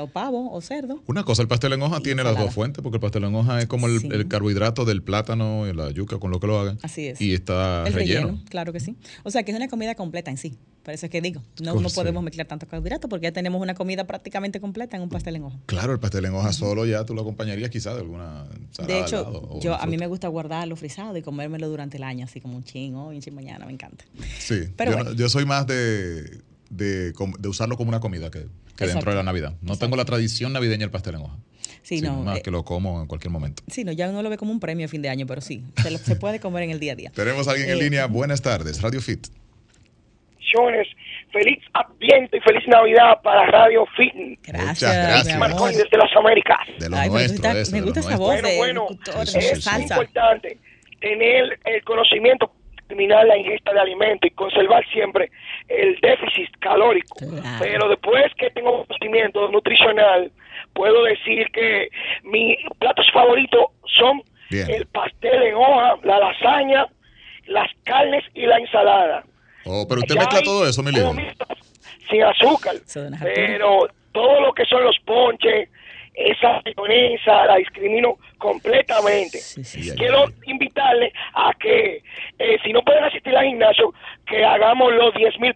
o pavo, o cerdo. Una cosa el pastel en hoja tiene las dos fuentes, porque el pastel en hoja es como el, carbohidrato del plátano y la yuca, con lo que lo hagan. Así es. Y está relleno. Claro que sí. O sea, que es una comida completa en sí. Por eso es que digo, no, no podemos mezclar tanto carbohidratos porque ya tenemos una comida prácticamente completa en un pastel en hoja. Claro, el pastel en hoja solo ya tú lo acompañarías quizás de alguna De hecho, yo a mí me gusta guardarlo frisado y comérmelo durante el año, así como un chin hoy, un chin mañana, me encanta. Sí, Pero yo, soy más de, de, usarlo como una comida que, dentro de la Navidad. No tengo la tradición navideña el pastel en hoja. Sí, no, más eh, que lo como en cualquier momento. Sí, no, ya uno lo ve como un premio a fin de año, pero sí, se, puede comer en el día a día. Tenemos a alguien en eh, línea. Buenas tardes, Radio Fit. Feliz Adviento y feliz Navidad para Radio Fit. Gracias. gracias. Marconi desde las Américas. De los nuestros. Me gusta, esa voz. Bueno, bueno, es importante tener el conocimiento eliminar la ingesta de alimentos y conservar siempre el déficit calórico. Pero después que tengo conocimiento nutricional, puedo decir que mis platos favoritos son el pastel en hoja, la lasaña, las carnes y la ensalada. Oh, pero usted mezcla todo eso, mi Sin azúcar. Pero todo lo que son los ponches, esa mayonesa la discrimino completamente. Quiero invitarle a que, eh, si no pueden asistir al gimnasio, que hagamos los 10 mil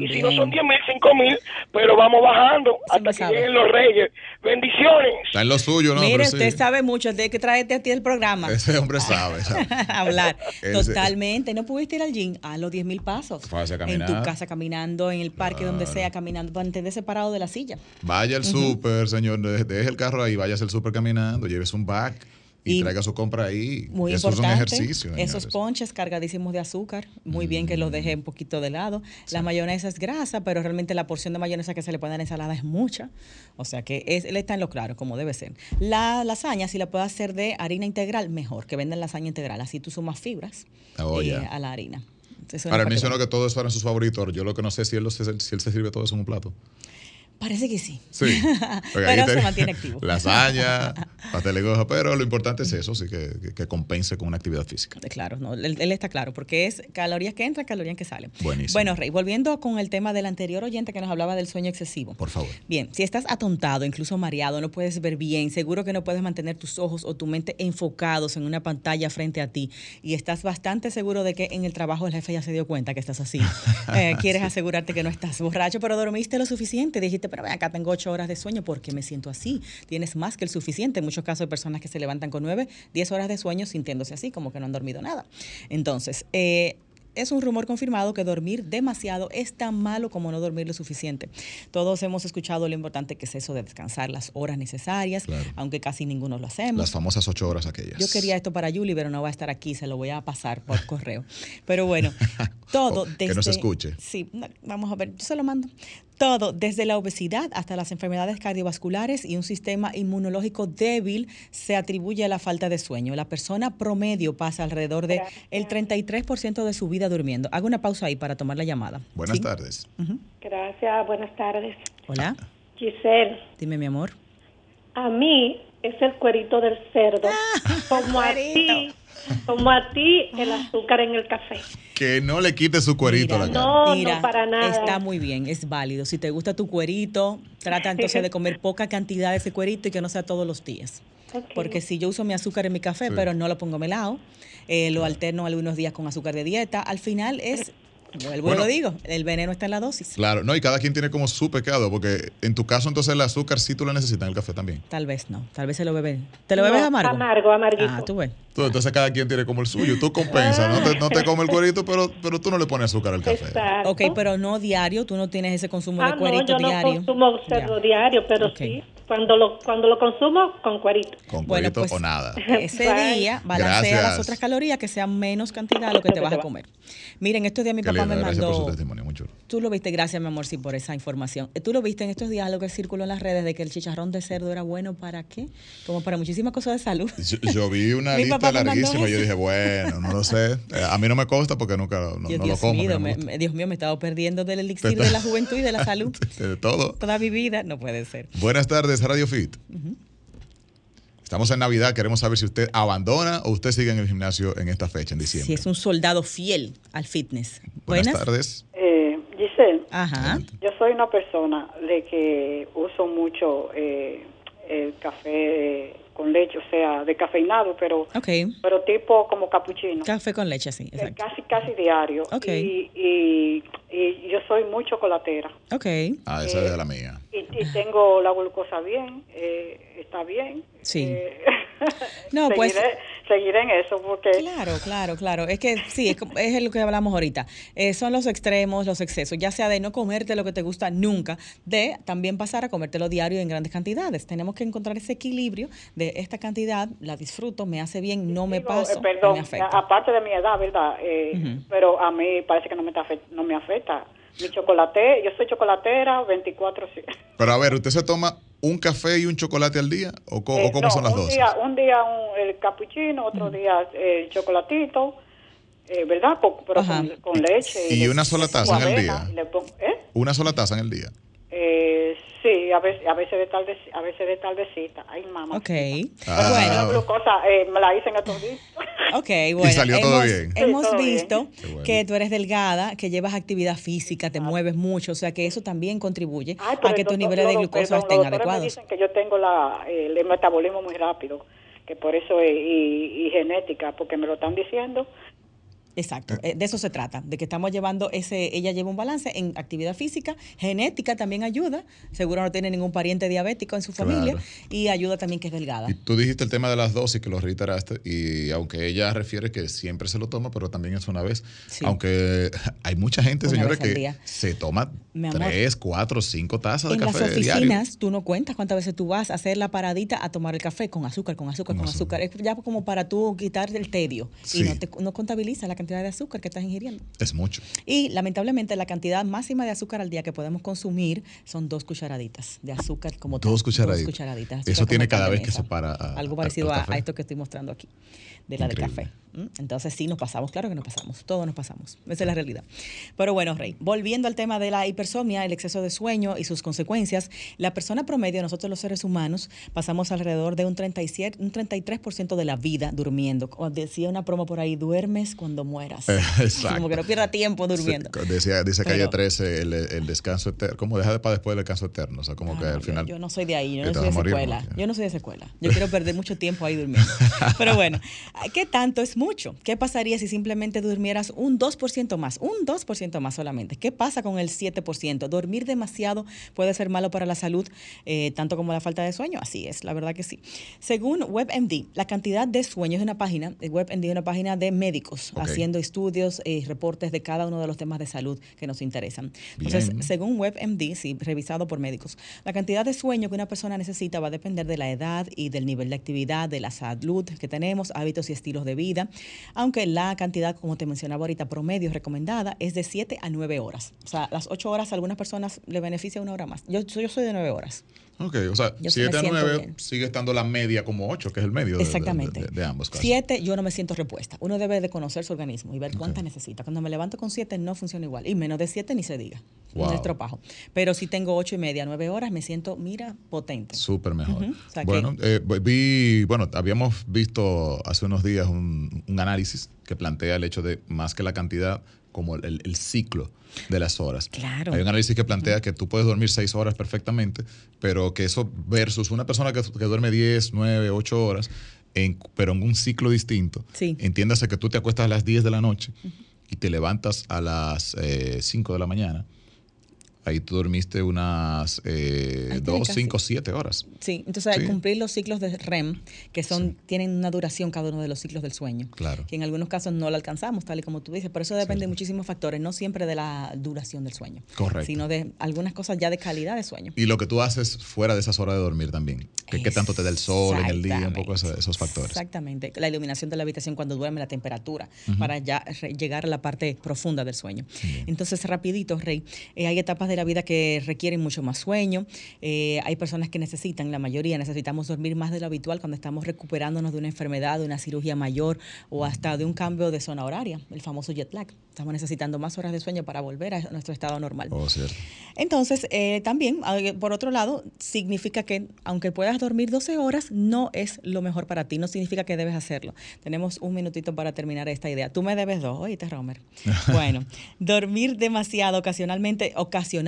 Y si no son 10 mil, 5 mil, pero vamos bajando hasta que lleguen los reyes. Bendiciones. Está en lo suyo, ¿no? Mire, usted sabe mucho, de que traerte a ti el programa. Ese hombre sabe. Hablar. Totalmente. No pudiste ir al gym a los 10 mil pasos. En tu casa caminando, en el parque, donde sea, caminando, manténse separado de la silla. Vaya al súper, señor. Deje el carro ahí, vayas al súper caminando, lleves un back y, traiga su compra ahí. Muy Eso importante, es un ejercicio. Esos ponches cargadísimos de azúcar, muy bien que los deje un poquito de lado. La mayonesa es grasa, pero realmente la porción de mayonesa que se le pone a la ensalada es mucha. O sea que es, él está en lo claro, como debe ser. La lasaña, si la puede hacer de harina integral, mejor, que venden lasaña integral. Así tú sumas fibras oh, eh, a la harina. Para mí mencionó que todo eso eran sus favoritos. Yo lo que no sé si él, si él se sirve todo eso en un plato. Parece que sí. Sí. pero se mantiene activo. Lasaña, pastel de goja, pero lo importante es eso, sí, que, que, compense con una actividad física. Claro, no, él, está claro, porque es calorías que entran, calorías que salen. Buenísimo. Bueno, Rey, volviendo con el tema del anterior oyente que nos hablaba del sueño excesivo. Por favor. Bien, si estás atontado, incluso mareado, no puedes ver bien, seguro que no puedes mantener tus ojos o tu mente enfocados en una pantalla frente a ti y estás bastante seguro de que en el trabajo el jefe ya se dio cuenta que estás así. Eh, quieres asegurarte que no estás borracho, pero dormiste lo suficiente, dijiste, pero acá, tengo ocho horas de sueño porque me siento así. Tienes más que el suficiente. En muchos casos hay personas que se levantan con nueve, diez horas de sueño sintiéndose así, como que no han dormido nada. Entonces, eh, es un rumor confirmado que dormir demasiado es tan malo como no dormir lo suficiente. Todos hemos escuchado lo importante que es eso de descansar las horas necesarias, aunque casi ninguno lo hacemos. Las famosas ocho horas aquellas. Yo quería esto para Julie, pero no va a estar aquí, se lo voy a pasar por correo. Pero bueno, todo desde... Que no se escuche. Sí, vamos a ver, yo se lo mando. Todo, desde la obesidad hasta las enfermedades cardiovasculares y un sistema inmunológico débil se atribuye a la falta de sueño. La persona promedio pasa alrededor del el 33% de su vida durmiendo. Hago una pausa ahí para tomar la llamada. Buenas tardes. Gracias, buenas tardes. Hola. Giselle. Dime, mi amor. A mí es el cuerito del cerdo. Ah, como a ti, como a ti el azúcar en el café. Que no le quite su cuerito a la carne. No, no, para nada. Está muy bien, es válido. Si te gusta tu cuerito, trata entonces de comer poca cantidad de ese cuerito y que no sea todos los días. Porque si yo uso mi azúcar en mi café, pero no lo pongo melado, eh, lo alterno algunos días con azúcar de dieta, al final es Vuelvo lo digo, el veneno está en la dosis. Claro, no, y cada quien tiene como su pecado, porque en tu caso entonces el azúcar sí tú lo necesitas en el café también. Tal vez no, tal vez se lo bebe. ¿Te lo bebes amargo? Amargo, amarguito. Ah, tú ves. entonces cada quien tiene como el suyo, tú compensas, no te, no te come el cuerito, pero, pero tú no le pones azúcar al café. Exacto. Ok, pero no diario, tú no tienes ese consumo de ah, cuerito no, yo diario. No consumo cerdo diario, pero sí cuando lo, cuando lo consumo, con cuerito. Con cuerito pues, o nada. Ese día balancea las otras calorías que sean menos cantidad de lo que te vas a comer. Miren, estos días mi papá me mandó. Tú lo viste, gracias, mi amor, sí, por esa información. Eh, Tú lo viste en estos lo que circuló en las redes de que el chicharrón de cerdo era bueno para qué? Como para muchísimas cosas de salud. Yo, vi una lista larguísima y yo dije, bueno, no lo sé. Eh, a mí no me consta porque nunca no, lo como. Mío, me, Dios mío, me he estado perdiendo del elixir de la juventud y de la salud. de todo. Toda mi vida, no puede ser. Buenas tardes. Radio Fit. Estamos en Navidad, queremos saber si usted abandona o usted sigue en el gimnasio en esta fecha, en diciembre. Si es un soldado fiel al fitness. Buenas, tardes. Giselle, Ajá. yo soy una persona de que uso mucho eh, el café con leche, o sea, de cafeinado, pero pero tipo como capuchino. Café con leche, sí. Casi, casi diario. Okay. Y, y, yo soy muy chocolatera. Ok. Ah, esa es de la mía. Y, tengo la glucosa bien, eh, está bien. Sí. Eh, no, pues seguir en eso porque... Claro, claro, claro. Es que sí, es, es lo que hablamos ahorita. Eh, son los extremos, los excesos, ya sea de no comerte lo que te gusta nunca, de también pasar a comértelo diario en grandes cantidades. Tenemos que encontrar ese equilibrio de esta cantidad, la disfruto, me hace bien, no me paso, eh, perdón, me afecta. aparte de mi edad, ¿verdad? Eh, pero a mí parece que no me, no me afecta. Mi chocolate, yo soy chocolatera 24 Pero a ver, ¿usted se toma un café y un chocolate al día? ¿O, eh, cómo son las un dos? Día, un día un, el capuchino, otro día el chocolatito, eh, ¿verdad? Con, pero con, leche. ¿Y, una sola taza en el día? ¿eh? ¿Una sola taza en el día? Eh, sí, a veces, a veces de tarde, a veces de tardecita. Ay, mamá. Ok. Ah. Bueno, glucosa, eh, me la hice en estos días. Ok, bueno. Y salió todo bien. Hemos visto que tú eres delgada, que llevas actividad física, te mueves mucho, o sea que eso también contribuye a que tus niveles de glucosa estén adecuados. Me dicen que yo tengo la, el metabolismo muy rápido, que por eso es y, y genética, porque me lo están diciendo Exacto, eh. de eso se trata, de que estamos llevando ese, ella lleva un balance en actividad física, genética también ayuda, seguro no tiene ningún pariente diabético en su familia y ayuda también que es delgada. Y tú dijiste el tema de las dosis que lo reiteraste y aunque ella refiere que siempre se lo toma, pero también es una vez, aunque hay mucha gente, señores, que se toma tres, cuatro, cinco tazas de café. En las oficinas tú no cuentas cuántas veces tú vas a hacer la paradita a tomar el café con azúcar, con azúcar, con, azúcar. Es ya como para tú quitar el tedio y no, te, no contabiliza la cantidad de azúcar que estás ingiriendo. Es mucho. Y lamentablemente la cantidad máxima de azúcar al día que podemos consumir son dos cucharaditas de azúcar como dos Cucharaditas. Dos cucharaditas. Eso tiene cada vez que se para. Algo parecido a, esto que estoy mostrando aquí, de la del café. Entonces sí, nos pasamos, claro que nos pasamos, todos nos pasamos, esa es la realidad. Pero bueno, Rey, volviendo al tema de la hipersomnia, el exceso de sueño y sus consecuencias, la persona promedio, nosotros los seres humanos, pasamos alrededor de un, 37, un 33% de la vida durmiendo. Decía una promo por ahí, duermes cuando mueras. exacto. Como que no pierda tiempo durmiendo. decía, dice Calle 13, el, descanso eterno, como deja de para después del descanso eterno, o sea, como que al final... Yo no soy de ahí, yo no soy de escuela, yo no soy de escuela, yo quiero perder mucho tiempo ahí durmiendo. Pero bueno, ¿qué tanto es mucho. ¿Qué pasaría si simplemente durmieras un 2% más? Un 2% más solamente. ¿Qué pasa con el 7%? Dormir demasiado puede ser malo para la salud, eh, tanto como la falta de sueño. Así es, la verdad que sí. Según WebMD, la cantidad de sueño es una página, WebMD es una página de médicos haciendo estudios y reportes de cada uno de los temas de salud que nos interesan. Entonces, según WebMD, sí, revisado por médicos, la cantidad de sueño que una persona necesita va a depender de la edad y del nivel de actividad, de la salud que tenemos, hábitos y estilos de vida aunque la cantidad, como te mencionaba ahorita, promedio recomendada es de 7 a 9 horas. O sea, las 8 horas a algunas personas le beneficia una hora más. Yo, yo soy de 9 horas. Ok, o sea, 7 a 9 sigue estando la media como 8, que es el medio Exactamente. De, ambos casos. 7 yo no me siento repuesta. Uno debe de conocer su organismo y ver cuánta necesita. Cuando me levanto con 7 no funciona igual. Y menos de 7 ni se diga. Wow. Un estropajo. Pero si tengo 8 y media, 9 horas, me siento, mira, potente. Súper mejor. bueno, eh, vi, bueno, habíamos visto hace unos días un, un análisis que plantea el hecho de más que la cantidad, como el, el ciclo de las horas. Claro. Hay un análisis que plantea que tú puedes dormir seis horas perfectamente, pero que eso versus una persona que, que duerme 10, 9, 8 horas, en, pero en un ciclo distinto. Sí. Entiéndase que tú te acuestas a las 10 de la noche y te levantas a las eh, 5 de la mañana ahí tú dormiste unas eh, dos, cinco, siete horas. Sí, entonces al cumplir los ciclos de REM, que son tienen una duración cada uno de los ciclos del sueño, claro. que en algunos casos no lo alcanzamos, tal y como tú dices, por eso depende de muchísimos factores, no siempre de la duración del sueño, Correcto. sino de algunas cosas ya de calidad de sueño. Y lo que tú haces fuera de esas horas de dormir también, que qué tanto te da el sol en el día, un poco esos, factores. Exactamente, la iluminación de la habitación cuando duerme, la temperatura, para ya llegar a la parte profunda del sueño. Entonces, rapidito, Rey, eh, hay etapas de la vida que requieren mucho más sueño. Eh, hay personas que necesitan, la mayoría necesitamos dormir más de lo habitual cuando estamos recuperándonos de una enfermedad, de una cirugía mayor o hasta de un cambio de zona horaria, el famoso jet lag. Estamos necesitando más horas de sueño para volver a nuestro estado normal. Oh. Entonces, eh, también, por otro lado, significa que aunque puedas dormir 12 horas, no es lo mejor para ti. No significa que debes hacerlo. Tenemos un minutito para terminar esta idea. Tú me debes dos, oíste, Romer. bueno, dormir demasiado ocasionalmente, ocasionalmente,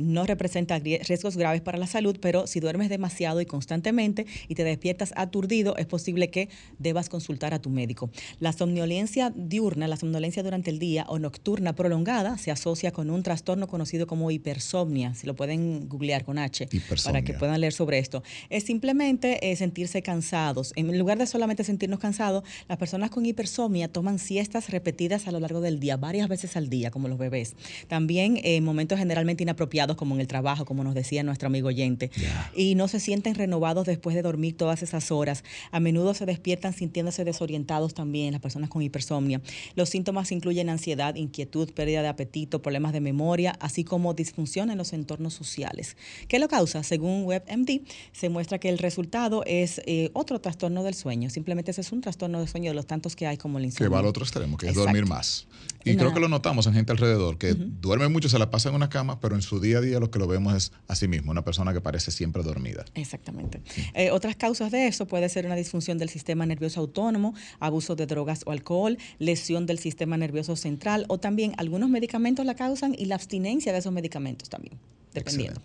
no representa riesgos graves para la salud, pero si duermes demasiado y constantemente y te despiertas aturdido, es posible que debas consultar a tu médico. La somnolencia diurna, la somnolencia durante el día o nocturna prolongada se asocia con un trastorno conocido como hipersomnia, si lo pueden googlear con H para que puedan leer sobre esto. Es simplemente eh, sentirse cansados. En lugar de solamente sentirnos cansados, las personas con hipersomnia toman siestas repetidas a lo largo del día, varias veces al día, como los bebés. También en momentos generalmente inapropiados, como en el trabajo, como nos decía nuestro amigo oyente. Y no se sienten renovados después de dormir todas esas horas. A menudo se despiertan sintiéndose desorientados también las personas con hipersomnia. Los síntomas incluyen ansiedad, inquietud, pérdida de apetito, problemas de memoria, así como disfunción en los entornos sociales. ¿Qué lo causa? Según WebMD, se muestra que el resultado es eh, otro trastorno del sueño. Simplemente ese es un trastorno del sueño de los tantos que hay como el insomnio. Que va al otro extremo, que es dormir más. Y creo que lo notamos en gente alrededor, que duerme mucho, se la pasa en una cama, pero en su día a día lo que lo vemos es así mismo, una persona que parece siempre dormida. Exactamente. Eh, otras causas de eso puede ser una disfunción del sistema nervioso autónomo, abuso de drogas o alcohol, lesión del sistema nervioso central o también algunos medicamentos la causan y la abstinencia de esos medicamentos también dependiendo.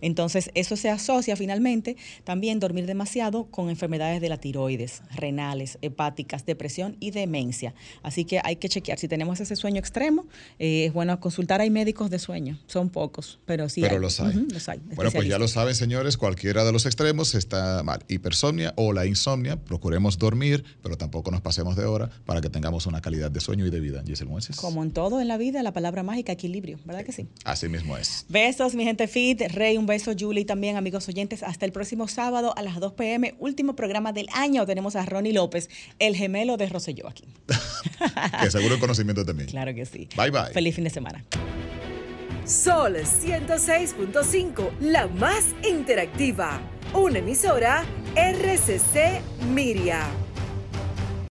Entonces, eso se asocia finalmente también dormir demasiado con enfermedades de la tiroides, renales, hepáticas, depresión y demencia. Así que hay que chequear. Si tenemos ese sueño extremo, eh, es bueno consultar. Hay médicos de sueño, son pocos, pero sí. Pero los hay. bueno, pues ya lo saben, señores, cualquiera de los extremos está mal. Hipersomnia o la insomnia, procuremos dormir, pero tampoco nos pasemos de hora para que tengamos una calidad de sueño y de vida. Giselle Mueces. Como en todo en la vida, la palabra mágica, equilibrio, ¿verdad que sí? Así mismo es. Besos, mi gente fit. Rey, un beso, Julie, también, amigos oyentes. Hasta el próximo sábado a las 2 p.m., último programa del año. Tenemos a Ronnie López, el gemelo de Rosselló aquí. que seguro el conocimiento también. Claro que sí. Bye, bye. Feliz fin de semana. Sol 106.5, la más interactiva. Una emisora RCC Miria.